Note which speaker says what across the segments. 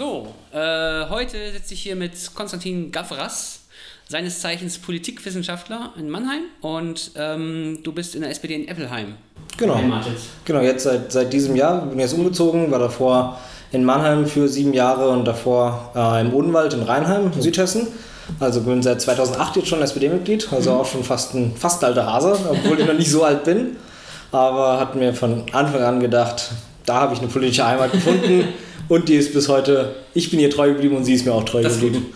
Speaker 1: So, äh, heute sitze ich hier mit Konstantin Gavras, seines Zeichens Politikwissenschaftler in Mannheim und ähm, du bist in der SPD in Eppelheim.
Speaker 2: Genau. Genau, jetzt seit, seit diesem Jahr bin ich jetzt umgezogen, war davor in Mannheim für sieben Jahre und davor äh, im Odenwald in Rheinheim, Südhessen. Also bin seit 2008 jetzt schon SPD-Mitglied, also auch schon fast ein fast alter Hase, obwohl ich noch nicht so alt bin. Aber hat mir von Anfang an gedacht, da habe ich eine politische Heimat gefunden und die ist bis heute, ich bin ihr treu geblieben und sie ist mir auch treu
Speaker 1: Das
Speaker 2: geblieben.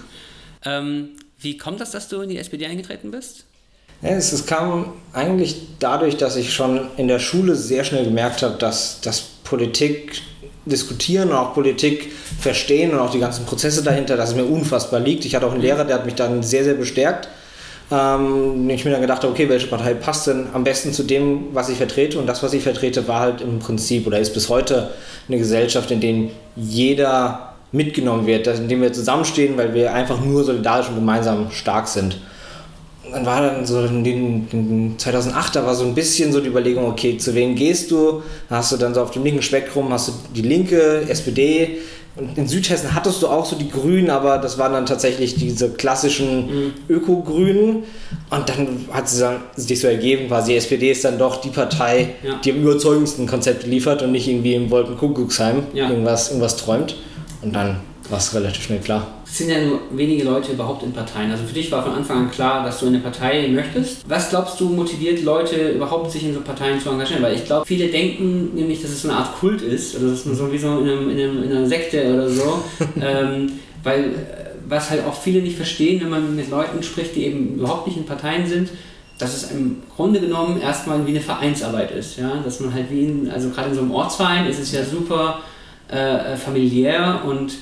Speaker 1: Ähm, wie kommt das, dass du in die SPD eingetreten bist?
Speaker 2: Ja, es, es kam eigentlich dadurch, dass ich schon in der Schule sehr schnell gemerkt habe, dass, dass Politik diskutieren und auch Politik verstehen und auch die ganzen Prozesse dahinter, dass es mir unfassbar liegt. Ich hatte auch einen Lehrer, der hat mich dann sehr, sehr bestärkt. Ähm, ich mir dann gedacht habe, okay, welche Partei passt denn am besten zu dem, was ich vertrete? Und das, was ich vertrete, war halt im Prinzip oder ist bis heute eine Gesellschaft, in der jeder mitgenommen wird, in dem wir zusammenstehen, weil wir einfach nur solidarisch und gemeinsam stark sind dann war dann so in den, in 2008, da war so ein bisschen so die Überlegung, okay, zu wem gehst du? Da hast du dann so auf dem linken Spektrum, hast du die Linke, SPD und in Südhessen hattest du auch so die Grünen, aber das waren dann tatsächlich diese klassischen
Speaker 1: Mhm.
Speaker 2: Öko-Grünen und dann hat es sich so ergeben, quasi die SPD ist dann doch die Partei,
Speaker 1: Ja.
Speaker 2: die am überzeugendsten Konzept liefert und nicht irgendwie im Wolkenkuckucksheim
Speaker 1: Ja.
Speaker 2: irgendwas, irgendwas träumt und dann war es relativ schnell klar.
Speaker 1: Es sind ja nur wenige Leute überhaupt in Parteien. Also für dich war von Anfang an klar, dass du in eine Partei möchtest. Was glaubst du motiviert Leute überhaupt, sich in so Parteien zu engagieren? Weil ich glaube, viele denken nämlich, dass es so eine Art Kult ist. Also dass man so wie so in, einem, in, einem, in einer Sekte oder so. ähm, weil äh, was halt auch viele nicht verstehen, wenn man mit Leuten spricht, die eben überhaupt nicht in Parteien sind, dass es im Grunde genommen erstmal wie eine Vereinsarbeit ist. Ja? Dass man halt wie in, also gerade in so einem Ortsverein ist es ja super äh, familiär und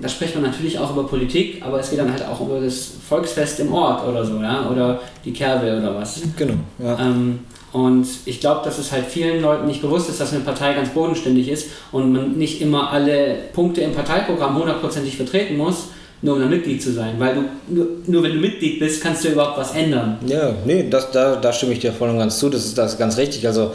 Speaker 1: da spricht man natürlich auch über Politik, aber es geht dann halt auch über das Volksfest im Ort oder so, ja, oder die Kerbe oder was.
Speaker 2: Genau, ja.
Speaker 1: Ähm, und ich glaube, dass es halt vielen Leuten nicht bewusst ist, dass eine Partei ganz bodenständig ist und man nicht immer alle Punkte im Parteiprogramm hundertprozentig vertreten muss, nur um ein Mitglied zu sein. Weil du nur, nur wenn du Mitglied bist, kannst du überhaupt was ändern.
Speaker 2: Ja, nee, das, da, da stimme ich dir voll und ganz zu. Das ist, das ist ganz richtig. Also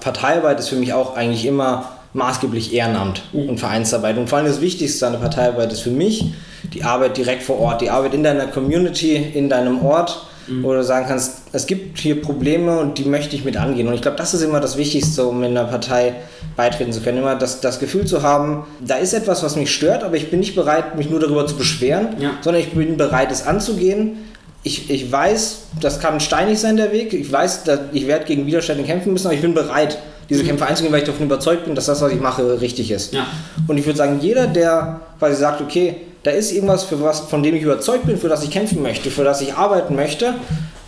Speaker 2: Parteiarbeit ist für mich auch eigentlich immer maßgeblich Ehrenamt und Vereinsarbeit. Und vor allem das Wichtigste an der Parteiarbeit ist für mich die Arbeit direkt vor Ort, die Arbeit in deiner Community, in deinem Ort, wo du sagen kannst, es gibt hier Probleme und die möchte ich mit angehen. Und ich glaube, das ist immer das Wichtigste, um in einer Partei beitreten zu können. Immer das, das Gefühl zu haben, da ist etwas, was mich stört, aber ich bin nicht bereit, mich nur darüber zu beschweren,
Speaker 1: Ja.
Speaker 2: sondern ich bin bereit, es anzugehen. Ich, ich weiß, das kann steinig sein, der Weg. Ich weiß, dass ich werde gegen Widerstände kämpfen müssen, aber ich bin bereit, diese Kämpfe einzugehen, weil ich davon überzeugt bin, dass das, was ich mache, richtig ist.
Speaker 1: Ja.
Speaker 2: Und ich würde sagen, jeder, der quasi sagt, okay, da ist irgendwas, für was, von dem ich überzeugt bin, für das ich kämpfen möchte, für das ich arbeiten möchte,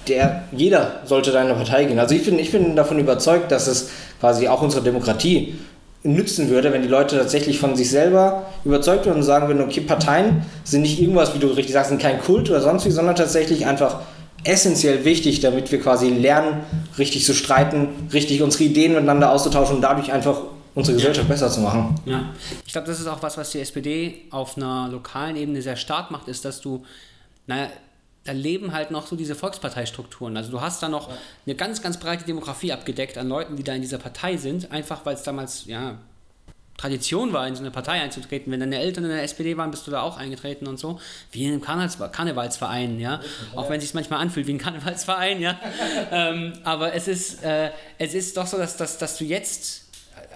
Speaker 2: der, jeder sollte da in eine Partei gehen. Also ich bin, ich bin davon überzeugt, dass es quasi auch unsere Demokratie nützen würde, wenn die Leute tatsächlich von sich selber überzeugt würden und sagen würden, okay, Parteien sind nicht irgendwas, wie du richtig sagst, sind kein Kult oder sonst wie, sondern tatsächlich einfach essentiell wichtig, damit wir quasi lernen, richtig zu streiten, richtig unsere Ideen miteinander auszutauschen und dadurch einfach unsere Gesellschaft besser zu machen.
Speaker 1: Ja, ich glaube, das ist auch was, was die SPD auf einer lokalen Ebene sehr stark macht, ist, dass du, naja, da leben halt noch so diese Volksparteistrukturen. Also du hast da noch eine ganz, ganz breite Demografie abgedeckt an Leuten, die da in dieser Partei sind, einfach weil es damals, ja, Tradition war, in so eine Partei einzutreten. Wenn deine Eltern in der SPD waren, bist du da auch eingetreten und so. Wie in einem Karnevals Karnevalsverein, ja. Auch wenn es sich manchmal anfühlt wie ein Karnevalsverein, ja. ähm, aber es ist, äh, es ist doch so, dass, dass, dass du jetzt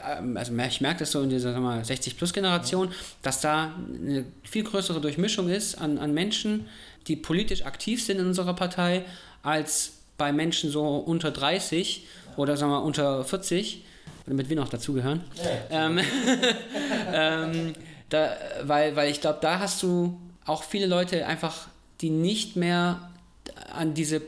Speaker 1: ähm, also ich merke das so in dieser 60-Plus-Generation, dass da eine viel größere Durchmischung ist an, an Menschen, die politisch aktiv sind in unserer Partei, als bei Menschen so unter 30 oder sagen wir unter 40, damit wir noch dazugehören. Ähm, ähm, da, weil, weil ich glaube, da hast du auch viele Leute einfach, die nicht mehr an diese,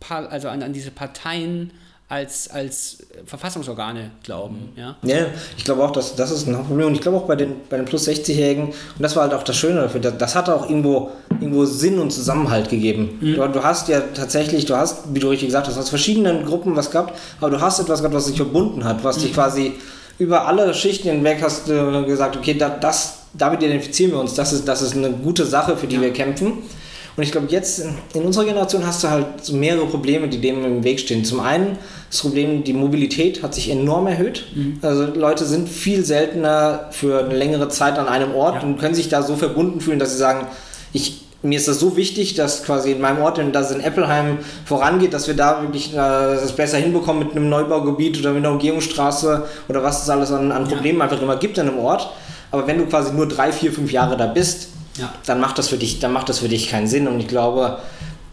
Speaker 1: Pa- also an, an diese Parteien als, als Verfassungsorgane glauben. Ja?
Speaker 2: Ja, ich glaube auch, dass das ist ein Hauptproblem. Und ich glaube auch bei den, bei den plus 60-Jährigen, und das war halt auch das Schöne dafür, das, das hat auch irgendwo, irgendwo Sinn und Zusammenhalt gegeben. Du, du hast ja tatsächlich, du hast, wie du richtig gesagt hast, aus verschiedenen Gruppen was gehabt, aber du hast etwas gehabt, was dich verbunden hat, was dich quasi über alle Schichten hinweg hast du gesagt, okay, da, das, damit identifizieren wir uns, das ist, das ist eine gute Sache, für die
Speaker 1: Ja.
Speaker 2: wir kämpfen. Und ich glaube, jetzt in, in, unserer Generation hast du halt mehrere Probleme, die dem im Weg stehen. Zum einen das Problem, die Mobilität hat sich enorm erhöht. Mhm. Also Leute sind viel seltener für eine längere Zeit an einem Ort ja. und können sich da so verbunden fühlen, dass sie sagen, ich, mir ist das so wichtig, dass quasi in meinem Ort, dass es in Eppelheim vorangeht, dass wir da wirklich äh, das besser hinbekommen mit einem Neubaugebiet oder mit einer Umgehungsstraße oder was es alles an, an Problemen ja. einfach immer gibt in einem Ort. Aber wenn du quasi nur drei, vier, fünf Jahre da bist, ja. dann macht das für dich, dann macht das für dich keinen Sinn. Und ich glaube,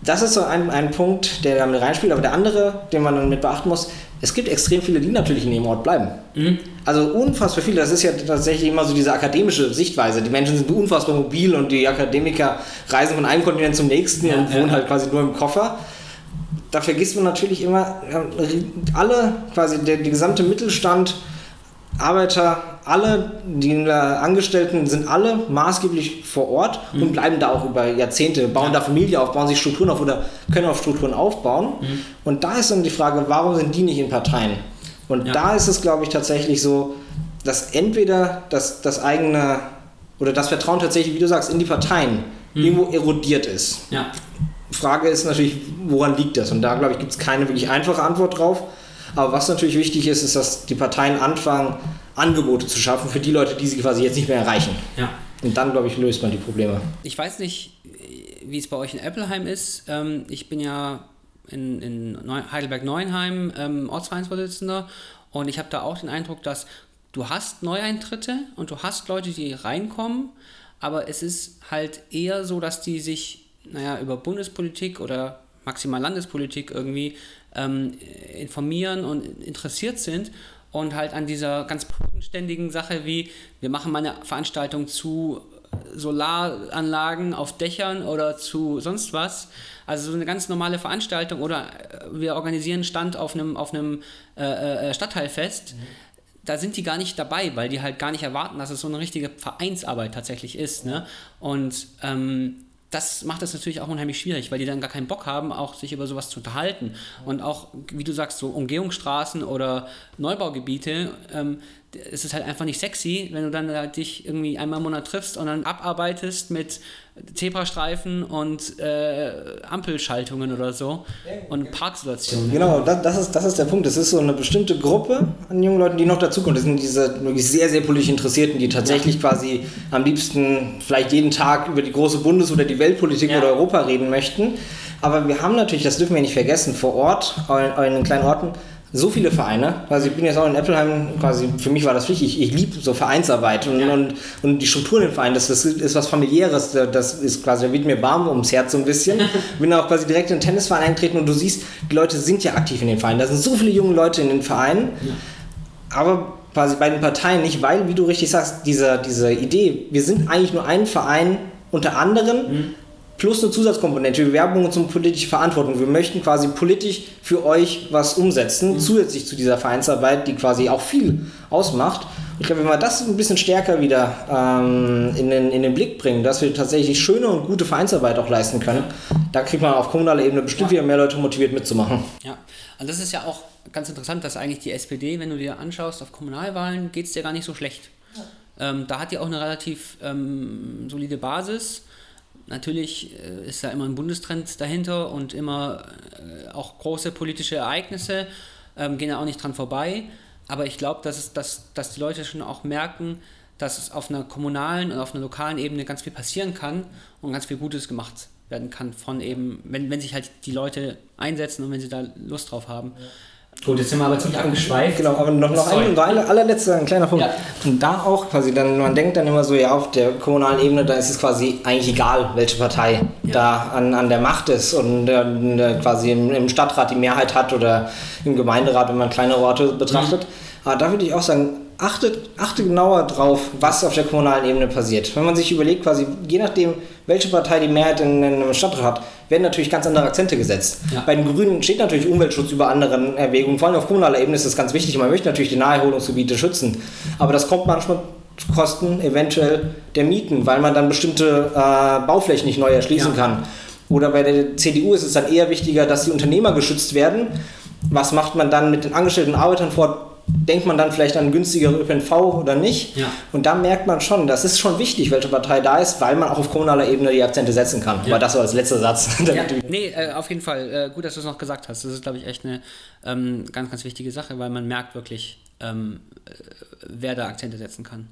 Speaker 2: das ist so ein, ein Punkt, der da mit reinspielt. Aber der andere, den man dann mit beachten muss, es gibt extrem viele, die natürlich in dem Ort bleiben. Mhm. Also unfassbar viele. Das ist ja tatsächlich immer so diese akademische Sichtweise. Die Menschen sind unfassbar mobil und die Akademiker reisen von einem Kontinent zum nächsten ja, und wohnen ja. halt quasi nur im Koffer. Da vergisst man natürlich immer, alle, quasi der, der gesamte Mittelstand, Arbeiter, alle, die Angestellten sind alle maßgeblich vor Ort mhm. und bleiben da auch über Jahrzehnte, bauen ja. da Familie auf, bauen sich Strukturen auf oder können auf Strukturen aufbauen. Mhm. Und da ist dann die Frage, warum sind die nicht in Parteien? Und ja. da ist es, glaube ich, tatsächlich so, dass entweder das, das eigene oder das Vertrauen tatsächlich, wie du sagst, in die Parteien mhm. irgendwo erodiert ist. Ja. Frage ist natürlich, woran liegt das? Und da, glaube ich, gibt es keine wirklich einfache Antwort drauf. Aber was natürlich wichtig ist, ist, dass die Parteien anfangen, Angebote zu schaffen für die Leute, die sie quasi jetzt nicht mehr erreichen. Ja. Und dann, glaube ich, löst man die Probleme.
Speaker 1: Ich weiß nicht, wie es bei euch in Eppelheim ist. Ähm, ich bin ja in, in Heidelberg-Neuenheim ähm, Ortsvereinsvorsitzender und ich habe da auch den Eindruck, dass du hast Neueintritte und du hast Leute, die reinkommen, aber es ist halt eher so, dass die sich, naja, über Bundespolitik oder maximal Landespolitik irgendwie ähm, informieren und interessiert sind und halt an dieser ganz bodenständigen Sache wie, wir machen mal eine Veranstaltung zu Solaranlagen auf Dächern oder zu sonst was. Also so eine ganz normale Veranstaltung oder äh, wir organisieren einen Stand auf einem, auf einem äh, äh, Stadtteilfest. Mhm. Da sind die gar nicht dabei, weil die halt gar nicht erwarten, dass es so eine richtige Vereinsarbeit tatsächlich ist. Ne? Und ähm, das macht es natürlich auch unheimlich schwierig, weil die dann gar keinen Bock haben, auch sich über sowas zu unterhalten. Und auch, wie du sagst, so Umgehungsstraßen oder Neubaugebiete, ähm, es ist halt einfach nicht sexy, wenn du dann halt dich irgendwie einmal im Monat triffst und dann abarbeitest mit Zebrastreifen und äh, Ampelschaltungen oder so und Parksituationen.
Speaker 2: Genau, das, das, ist, das ist der Punkt. Das ist so eine bestimmte Gruppe an jungen Leuten, die noch dazukommt. Das sind diese wirklich sehr, sehr politisch Interessierten, die tatsächlich quasi am liebsten vielleicht jeden Tag über die große Bundes- oder die Weltpolitik ja. oder Europa reden möchten. Aber wir haben natürlich, das dürfen wir nicht vergessen, vor Ort, in den kleinen Orten, so viele Vereine. Also ich bin jetzt auch in Appleheim, quasi für mich war das wichtig. Ich, ich liebe so Vereinsarbeit und, ja. und, und die Strukturen im Verein, das, das ist was familiäres. Das ist quasi, da wird mir warm ums Herz so ein bisschen. bin auch quasi direkt in den Tennisverein eingetreten und du siehst, die Leute sind ja aktiv in den Vereinen. Da sind so viele junge Leute in den Vereinen. Ja. Aber quasi bei den Parteien nicht, weil, wie du richtig sagst, diese, diese Idee, wir sind eigentlich nur ein Verein unter anderen. Mhm plus eine Zusatzkomponente, wir Werbung und politische Verantwortung. Wir möchten quasi politisch für euch was umsetzen, mhm. zusätzlich zu dieser Vereinsarbeit, die quasi auch viel ausmacht. Ich glaube, wenn wir das ein bisschen stärker wieder ähm, in, den, in den Blick bringen, dass wir tatsächlich schöne und gute Vereinsarbeit auch leisten können, da kriegt man auf kommunaler Ebene bestimmt ja. wieder mehr Leute motiviert mitzumachen.
Speaker 1: Ja, und das ist ja auch ganz interessant, dass eigentlich die SPD, wenn du dir anschaust, auf Kommunalwahlen geht es dir gar nicht so schlecht. Ja. Ähm, da hat die auch eine relativ ähm, solide Basis Natürlich äh, ist da immer ein Bundestrend dahinter und immer äh, auch große politische Ereignisse ähm, gehen ja auch nicht dran vorbei. Aber ich glaube, dass, dass, dass die Leute schon auch merken, dass es auf einer kommunalen und auf einer lokalen Ebene ganz viel passieren kann und ganz viel Gutes gemacht werden kann von eben, wenn, wenn sich halt die Leute einsetzen und wenn sie da Lust drauf haben. Ja.
Speaker 2: Gut, jetzt sind wir aber ziemlich angeschweift. Genau, aber noch, noch ein, ein allerletzter, ein kleiner Punkt. Ja. Und da auch quasi, dann, man denkt dann immer so, ja, auf der kommunalen Ebene, da ist es quasi eigentlich egal, welche Partei ja. da an, an der Macht ist und äh, quasi im, im, Stadtrat die Mehrheit hat oder im Gemeinderat, wenn man kleinere Orte betrachtet. Mhm. Aber da würde ich auch sagen, achtet, achtet genauer drauf, was auf der kommunalen Ebene passiert. Wenn man sich überlegt, quasi, je nachdem, welche Partei die Mehrheit in, in einem Stadtrat hat, werden natürlich ganz andere Akzente gesetzt. Ja. Bei den Grünen steht natürlich Umweltschutz über anderen Erwägungen. Vor allem auf kommunaler Ebene ist das ganz wichtig. Man möchte natürlich die Naherholungsgebiete schützen. Aber das kommt manchmal zu Kosten eventuell der Mieten, weil man dann bestimmte äh, Bauflächen nicht neu erschließen ja. kann. Oder bei der CDU ist es dann eher wichtiger, dass die Unternehmer geschützt werden. Was macht man dann mit den angestellten Arbeitern vor? Denkt man dann vielleicht an günstigere ÖPNV oder nicht.
Speaker 1: Ja.
Speaker 2: Und da merkt man schon, das ist schon wichtig, welche Partei da ist, weil man auch auf kommunaler Ebene die Akzente setzen kann. Aber das so als letzter Satz.
Speaker 1: Ja, nee, äh, auf jeden Fall. Äh, gut, dass du es noch gesagt hast. Das ist, glaube ich, echt eine ähm, ganz, ganz wichtige Sache, weil man merkt wirklich, ähm, äh, wer da Akzente setzen kann.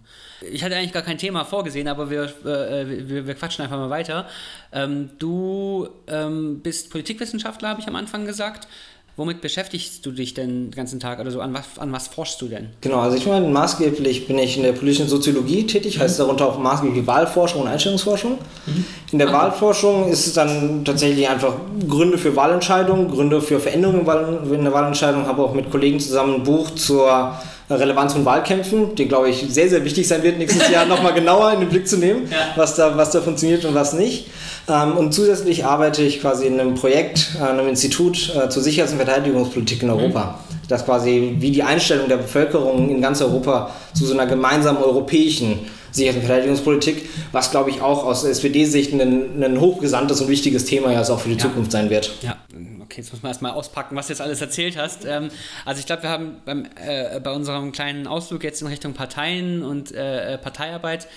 Speaker 1: Ich hatte eigentlich gar kein Thema vorgesehen, aber wir, äh, wir, wir, quatschen einfach mal weiter. Ähm, du ähm, bist Politikwissenschaftler, habe ich am Anfang gesagt. Womit beschäftigst du dich denn den ganzen Tag oder so? An was, an was forschst du denn?
Speaker 2: Genau, also ich meine, maßgeblich bin ich in der politischen Soziologie tätig, mhm. heißt darunter auch maßgeblich Wahlforschung und Einstellungsforschung. Mhm. In der ah. Wahlforschung ist es dann tatsächlich einfach Gründe für Wahlentscheidungen, Gründe für Veränderungen in der Wahlentscheidung. Habe auch mit Kollegen zusammen ein Buch zur Relevanz von Wahlkämpfen, die glaube ich sehr, sehr wichtig sein wird, nächstes Jahr nochmal genauer in den Blick zu nehmen, ja. was, da, was da funktioniert und was nicht. Ähm, und zusätzlich arbeite ich quasi in einem Projekt, äh, einem Institut äh, zur Sicherheits- und Verteidigungspolitik in Europa. Mhm. Das quasi wie die Einstellung der Bevölkerung in ganz Europa zu so einer gemeinsamen europäischen Sicherheits- und Verteidigungspolitik, was glaube ich auch aus SPD-Sicht ein, ein hochgesandtes und wichtiges Thema ja auch für die ja. Zukunft sein wird.
Speaker 1: Ja, okay, jetzt muss man erstmal auspacken, was du jetzt alles erzählt hast. Ähm, also ich glaube, wir haben beim, äh, bei unserem kleinen Ausflug jetzt in Richtung Parteien und äh, Parteiarbeit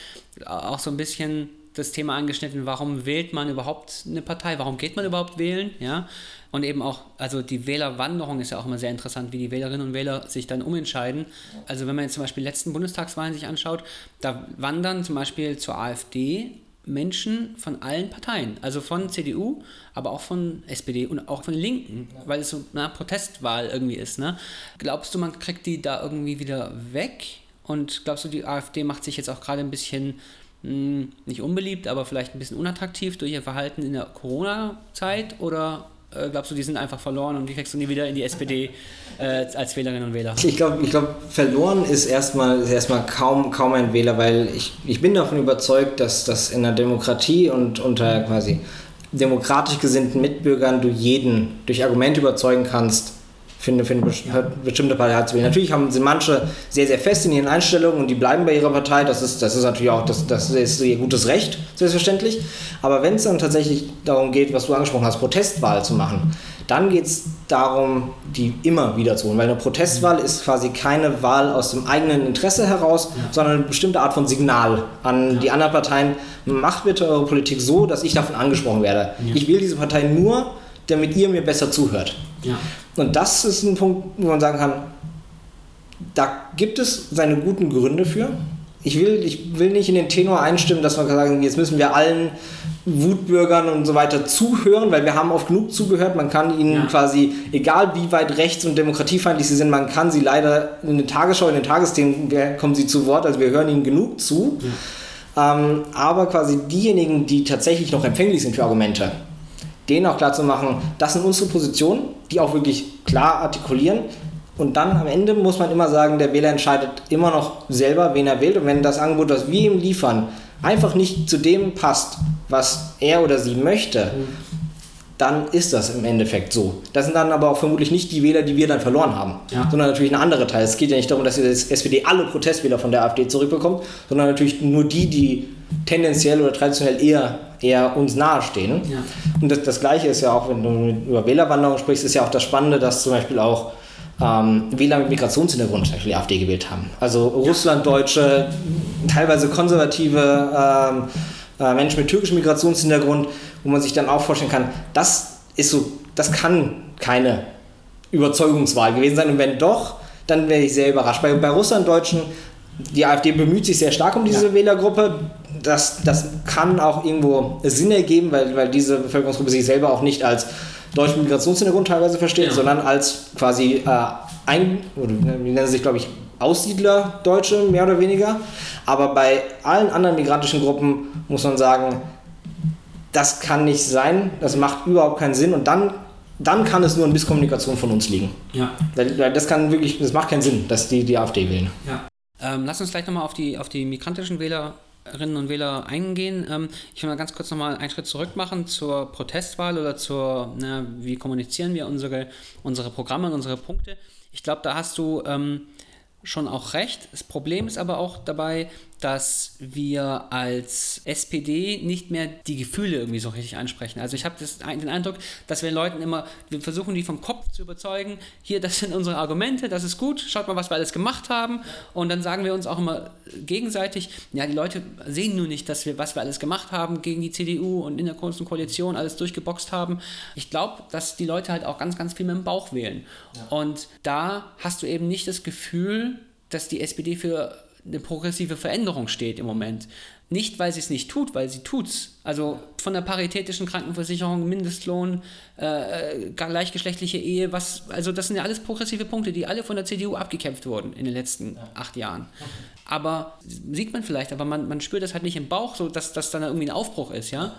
Speaker 1: auch so ein bisschen das Thema angeschnitten, warum wählt man überhaupt eine Partei, warum geht man überhaupt wählen, ja, und eben auch, also die Wählerwanderung ist ja auch immer sehr interessant, wie die Wählerinnen und Wähler sich dann umentscheiden. Also wenn man jetzt zum Beispiel die letzten Bundestagswahlen sich anschaut, da wandern zum Beispiel zur AfD Menschen von allen Parteien, also von CDU, aber auch von SPD und auch von Linken, ja. weil es so eine Protestwahl irgendwie ist. Ne? Glaubst du, man kriegt die da irgendwie wieder weg? Und glaubst du, die AfD macht sich jetzt auch gerade ein bisschen mh, hm, nicht unbeliebt, aber vielleicht ein bisschen unattraktiv durch ihr Verhalten in der Corona-Zeit? Oder äh, glaubst du, die sind einfach verloren und die kriegst du nie wieder in die SPD äh, als Wählerinnen und Wähler?
Speaker 2: Ich glaube, ich glaub, verloren ist erstmal, ist erstmal kaum, kaum ein Wähler, weil ich, ich bin davon überzeugt, dass das in der Demokratie und unter quasi demokratisch gesinnten Mitbürgern du jeden durch Argumente überzeugen kannst, für eine bestimmte Partei zu wählen. Natürlich haben, sind manche sehr, sehr fest in ihren Einstellungen und die bleiben bei ihrer Partei. Das ist, das ist natürlich auch das, das ist ihr gutes Recht, selbstverständlich. Aber wenn es dann tatsächlich darum geht, was du angesprochen hast, Protestwahl zu machen, dann geht es darum, die immer wieder zu holen. Weil eine Protestwahl ist quasi keine Wahl aus dem eigenen Interesse heraus, ja. sondern eine bestimmte Art von Signal an ja. die anderen Parteien. Macht bitte eure Politik so, dass ich davon angesprochen werde. Ja. Ich wähle diese Partei nur, damit ihr mir besser zuhört. Ja. Und das ist ein Punkt, wo man sagen kann, da gibt es seine guten Gründe für. Ich will, ich will nicht in den Tenor einstimmen, dass man sagen, jetzt müssen wir allen Wutbürgern und so weiter zuhören, weil wir haben oft genug zugehört. Man kann ihnen ja. quasi, egal wie weit rechts- und demokratiefeindlich sie sind, man kann sie leider in den Tagesschau, in den Tagesthemen kommen sie zu Wort, also wir hören ihnen genug zu. Ja. Ähm, aber quasi diejenigen, die tatsächlich noch empfänglich sind für Argumente, denen auch klar zu machen, das sind unsere Positionen, die auch wirklich klar artikulieren. Und dann am Ende muss man immer sagen, der Wähler entscheidet immer noch selber, wen er wählt. Und wenn das Angebot, das wir ihm liefern, einfach nicht zu dem passt, was er oder sie möchte, dann ist das im Endeffekt so. Das sind dann aber auch vermutlich nicht die Wähler, die wir dann verloren haben, ja. sondern natürlich ein anderer Teil. Es geht ja nicht darum, dass die SPD alle Protestwähler von der AfD zurückbekommt, sondern natürlich nur die, die tendenziell oder traditionell eher, eher uns nahestehen. Ja. Und das, das Gleiche ist ja auch, wenn du über Wählerwanderung sprichst, ist ja auch das Spannende, dass zum Beispiel auch ähm, Wähler mit Migrationshintergrund zum Beispiel die AfD gewählt haben. Also Russlanddeutsche, teilweise konservative ähm, äh, Menschen mit türkischem Migrationshintergrund, wo man sich dann auch vorstellen kann, das ist so, das kann keine Überzeugungswahl gewesen sein. Und wenn doch, dann wäre ich sehr überrascht. Bei, bei Russlanddeutschen die AfD bemüht sich sehr stark um diese ja. Wählergruppe. Das, das kann auch irgendwo Sinn ergeben, weil, weil diese Bevölkerungsgruppe sich selber auch nicht als deutschen Migrationshintergrund teilweise versteht, ja. sondern als quasi äh, ein, oder wie nennen sie sich, glaube ich, Aussiedler Deutsche, mehr oder weniger. Aber bei allen anderen migrantischen Gruppen muss man sagen, das kann nicht sein, das macht überhaupt keinen Sinn und dann, dann kann es nur in Misskommunikation von uns liegen. Ja. Das kann wirklich, das macht keinen Sinn, dass die die AfD wählen.
Speaker 1: Ja. Ähm, lass uns gleich nochmal auf die, auf die migrantischen Wählerinnen und Wähler eingehen. Ähm, ich will mal ganz kurz nochmal einen Schritt zurück machen zur Protestwahl oder zur, na, wie kommunizieren wir unsere, unsere Programme und unsere Punkte. Ich glaube, da hast du ähm, schon auch recht. Das Problem ist aber auch dabei, dass wir als SPD nicht mehr die Gefühle irgendwie so richtig ansprechen. Also ich habe den Eindruck, dass wir Leuten immer, wir versuchen die vom Kopf zu überzeugen, hier, das sind unsere Argumente, das ist gut, schaut mal, was wir alles gemacht haben. Und dann sagen wir uns auch immer gegenseitig, ja, die Leute sehen nur nicht, dass wir, was wir alles gemacht haben gegen die CDU und in der Großen Koalition alles durchgeboxt haben. Ich glaube, dass die Leute halt auch ganz, ganz viel mit dem Bauch wählen. Ja. Und da hast du eben nicht das Gefühl, dass die SPD für eine progressive Veränderung steht im Moment. Nicht, weil sie es nicht tut, weil sie tut's. Also von der paritätischen Krankenversicherung, Mindestlohn, äh, gleichgeschlechtliche Ehe, was, also das sind ja alles progressive Punkte, die alle von der CDU abgekämpft wurden in den letzten acht Jahren. Aber sieht man vielleicht, aber man, man spürt das halt nicht im Bauch, so dass das dann irgendwie ein Aufbruch ist, ja.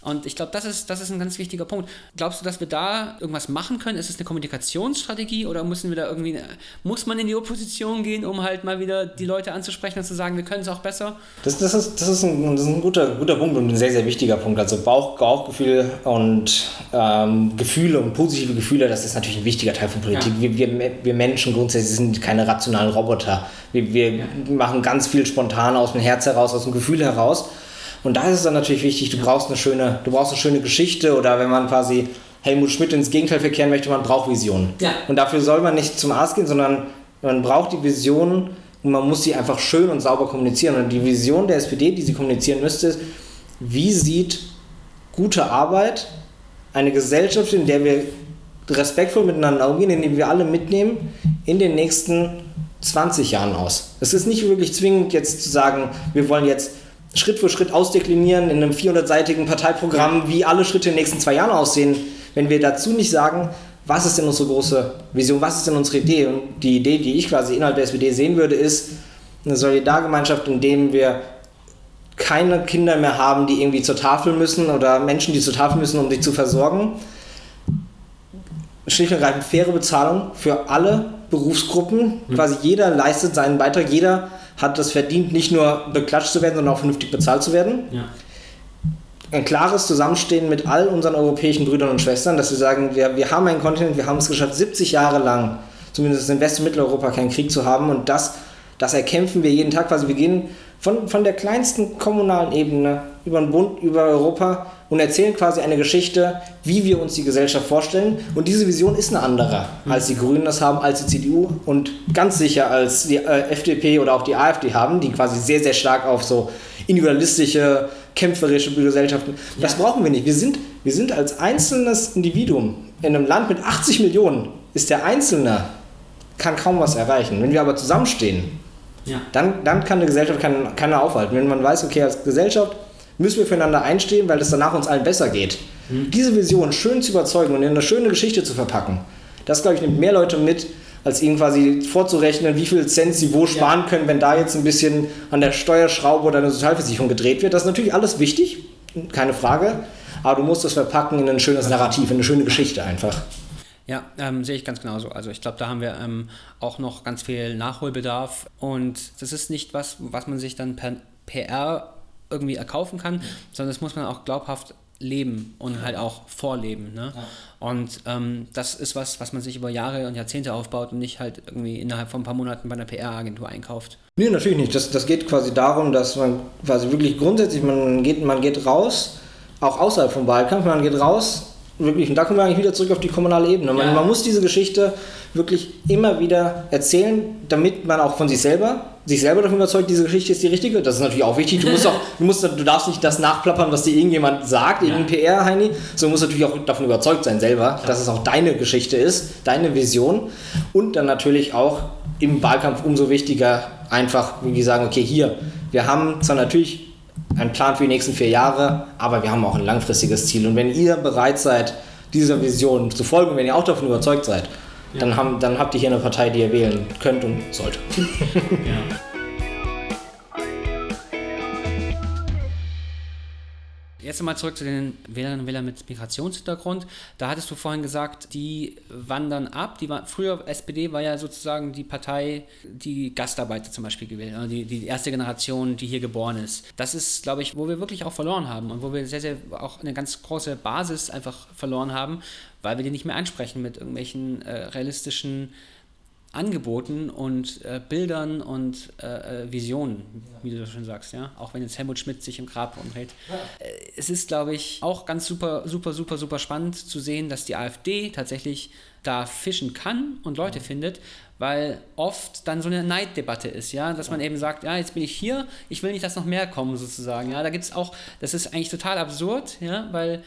Speaker 1: Und ich glaube, das ist, das ist ein ganz wichtiger Punkt. Glaubst du, dass wir da irgendwas machen können? Ist es eine Kommunikationsstrategie oder müssen wir da irgendwie, muss man in die Opposition gehen, um halt mal wieder die Leute anzusprechen und zu sagen, wir können es auch besser?
Speaker 2: Das, das, ist, das, ist, ein, das ist ein guter, guter Punkt und ein sehr, sehr wichtiger Punkt. Also Bauch, Bauchgefühl und ähm, Gefühle und positive Gefühle, das ist natürlich ein wichtiger Teil von Politik. Ja. Wir, wir, wir Menschen grundsätzlich sind keine rationalen Roboter. Wir, wir ja. machen ganz viel spontan aus dem Herz heraus, aus dem Gefühl heraus. Und da ist es dann natürlich wichtig, du brauchst eine schöne, du brauchst eine schöne Geschichte oder wenn man quasi Helmut Schmidt ins Gegenteil verkehren möchte, man braucht Visionen. Ja. Und dafür soll man nicht zum Arzt gehen, sondern man braucht die Visionen und man muss sie einfach schön und sauber kommunizieren. Und die Vision der SPD, die sie kommunizieren müsste, ist, wie sieht gute Arbeit, eine Gesellschaft, in der wir respektvoll miteinander umgehen, in der wir alle mitnehmen, in den nächsten 20 Jahren aus. Es ist nicht wirklich zwingend jetzt zu sagen, wir wollen jetzt Schritt für Schritt ausdeklinieren in einem 400-seitigen Parteiprogramm, wie alle Schritte in den nächsten zwei Jahren aussehen, wenn wir dazu nicht sagen, was ist denn unsere große Vision, was ist denn unsere Idee? Und die Idee, die ich quasi innerhalb der SPD sehen würde, ist eine Solidargemeinschaft, in dem wir keine Kinder mehr haben, die irgendwie zur Tafel müssen oder Menschen, die zur Tafel müssen, um sich zu versorgen. Schlicht und ergreifend faire Bezahlung für alle Berufsgruppen. Mhm. Quasi jeder leistet seinen Beitrag, jeder hat es verdient, nicht nur beklatscht zu werden, sondern auch vernünftig bezahlt zu werden. Ja. Ein klares Zusammenstehen mit all unseren europäischen Brüdern und Schwestern, dass wir sagen, wir, wir haben einen Kontinent, wir haben es geschafft, 70 Jahre lang, zumindest in West- und Mitteleuropa, keinen Krieg zu haben und das, das erkämpfen wir jeden Tag. Also wir gehen von, von der kleinsten kommunalen Ebene über den Bund, über Europa und erzählen quasi eine Geschichte, wie wir uns die Gesellschaft vorstellen. Und diese Vision ist eine andere, als die Grünen das haben, als die CDU und ganz sicher als die äh, FDP oder auch die AfD haben, die quasi sehr, sehr stark auf so individualistische, kämpferische Gesellschaften. Das ja. brauchen wir nicht. Wir sind, wir sind als einzelnes Individuum in einem Land mit 80 Millionen, ist der Einzelne, kann kaum was erreichen. Wenn wir aber zusammenstehen, ja. dann, dann kann eine Gesellschaft keiner kann aufhalten. Wenn man weiß, okay, als Gesellschaft müssen wir füreinander einstehen, weil es danach uns allen besser geht. Mhm. Diese Vision schön zu überzeugen und in eine schöne Geschichte zu verpacken, das, glaube ich, nimmt mehr Leute mit, als ihnen quasi vorzurechnen, wie viel Cent sie wo sparen ja. können, wenn da jetzt ein bisschen an der Steuerschraube oder eine Sozialversicherung gedreht wird. Das ist natürlich alles wichtig, keine Frage, aber du musst das verpacken in ein schönes Narrativ, in eine schöne Geschichte einfach.
Speaker 1: Ja, ähm, sehe ich ganz genauso. Also ich glaube, da haben wir ähm, auch noch ganz viel Nachholbedarf und das ist nicht was, was man sich dann per PR irgendwie erkaufen kann, sondern das muss man auch glaubhaft leben und halt auch vorleben. Ne? Ja. Und ähm, das ist was, was man sich über Jahre und Jahrzehnte aufbaut und nicht halt irgendwie innerhalb von ein paar Monaten bei einer PR-Agentur einkauft.
Speaker 2: Nee, natürlich nicht. Das, das geht quasi darum, dass man quasi wirklich grundsätzlich, man geht, man geht raus, auch außerhalb vom Wahlkampf, man geht raus, wirklich, und da kommen wir eigentlich wieder zurück auf die kommunale Ebene. Man, ja. man muss diese Geschichte wirklich immer wieder erzählen, damit man auch von sich selber sich selber davon überzeugt, diese Geschichte ist die richtige. Das ist natürlich auch wichtig. Du musst auch, du musst, du darfst nicht das nachplappern, was dir irgendjemand sagt, irgendein PR-Heini, sondern musst natürlich auch davon überzeugt sein selber, dass es auch deine Geschichte ist, deine Vision. Und dann natürlich auch im Wahlkampf umso wichtiger, einfach, wie wir sagen, okay, hier, wir haben zwar natürlich einen Plan für die nächsten vier Jahre, aber wir haben auch ein langfristiges Ziel. Und wenn ihr bereit seid, dieser Vision zu folgen, wenn ihr auch davon überzeugt seid, ja. dann, haben, dann habt ihr hier eine Partei, die ihr wählen könnt und sollt. ja.
Speaker 1: Jetzt nochmal zurück zu den Wählerinnen und Wählern mit Migrationshintergrund. Da hattest du vorhin gesagt, die wandern ab. Die war, früher, SPD war ja sozusagen die Partei, die Gastarbeiter zum Beispiel gewählt, also die, die erste Generation, die hier geboren ist. Das ist, glaube ich, wo wir wirklich auch verloren haben und wo wir sehr, sehr auch eine ganz große Basis einfach verloren haben, weil wir die nicht mehr ansprechen mit irgendwelchen äh, realistischen Angeboten und äh, Bildern und äh, äh Visionen, wie du schon sagst, ja. Auch wenn jetzt Helmut Schmidt sich im Grab umdreht. Äh, es ist, glaube ich, auch ganz super, super, super, super spannend zu sehen, dass die AfD tatsächlich da fischen kann und Leute findet, weil oft dann so eine Neiddebatte ist, ja, dass man eben sagt, ja, jetzt bin ich hier, ich will nicht, dass noch mehr kommen, sozusagen, ja, da gibt es auch, das ist eigentlich total absurd, ja, weil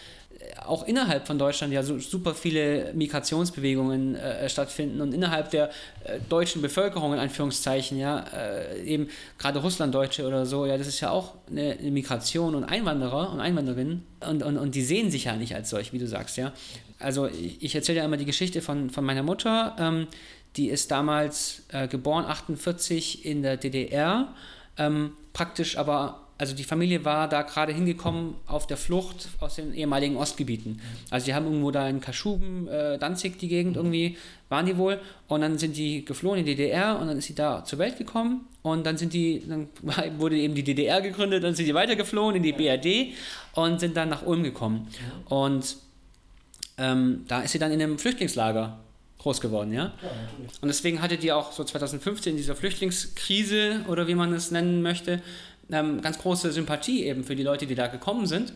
Speaker 1: auch innerhalb von Deutschland ja so super viele Migrationsbewegungen äh, stattfinden und innerhalb der äh, deutschen Bevölkerung in Anführungszeichen ja äh, eben gerade Russlanddeutsche oder so ja das ist ja auch eine, eine Migration und Einwanderer und Einwanderinnen und, und, und die sehen sich ja nicht als solch wie du sagst ja. Also ich erzähle ja immer die Geschichte von, von meiner Mutter ähm, die ist damals äh, geboren 48 in der DDR ähm, praktisch aber also die Familie war da gerade hingekommen auf der Flucht aus den ehemaligen Ostgebieten. Also die haben irgendwo da in Kaschuben, äh, Danzig die Gegend irgendwie, waren die wohl. Und dann sind die geflohen in die DDR und dann ist sie da zur Welt gekommen. Und dann sind die, dann wurde eben die DDR gegründet, dann sind die weitergeflohen in die BRD und sind dann nach Ulm gekommen. Und ähm, da ist sie dann in einem Flüchtlingslager groß geworden, ja? ja und deswegen hatte die auch so 2015 in dieser Flüchtlingskrise oder wie man es nennen möchte, ähm, ganz große Sympathie eben für die Leute, die da gekommen sind,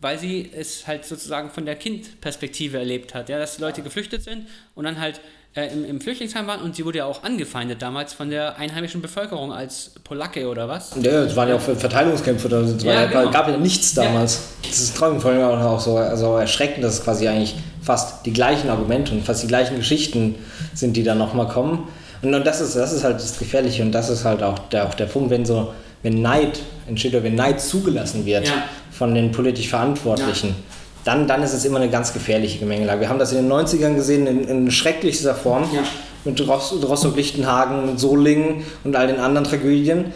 Speaker 1: weil sie es halt sozusagen von der Kindperspektive erlebt hat, ja, dass die Leute geflüchtet sind und dann halt äh, im, im, Flüchtlingsheim waren und sie wurde ja auch angefeindet damals von der einheimischen Bevölkerung als Polacke oder was?
Speaker 2: Ja, es waren ja auch Verteilungskämpfe, da ja, genau. gab ja nichts damals. Ja. Das ist vor allem auch so also erschreckend, dass quasi eigentlich fast die gleichen Argumente und fast die gleichen Geschichten sind, die dann nochmal kommen. Und, und das, ist, das ist halt das Gefährliche und das ist halt auch der, auch der Punkt, wenn so wenn Neid entsteht oder wenn Neid zugelassen wird ja. von den politisch Verantwortlichen, ja. dann, dann ist es immer eine ganz gefährliche Gemengelage. Wir haben das in den 90ern gesehen, in, in schrecklichster Form, ja. mit Rostock-Lichtenhagen, Solingen und all den anderen Tragödien.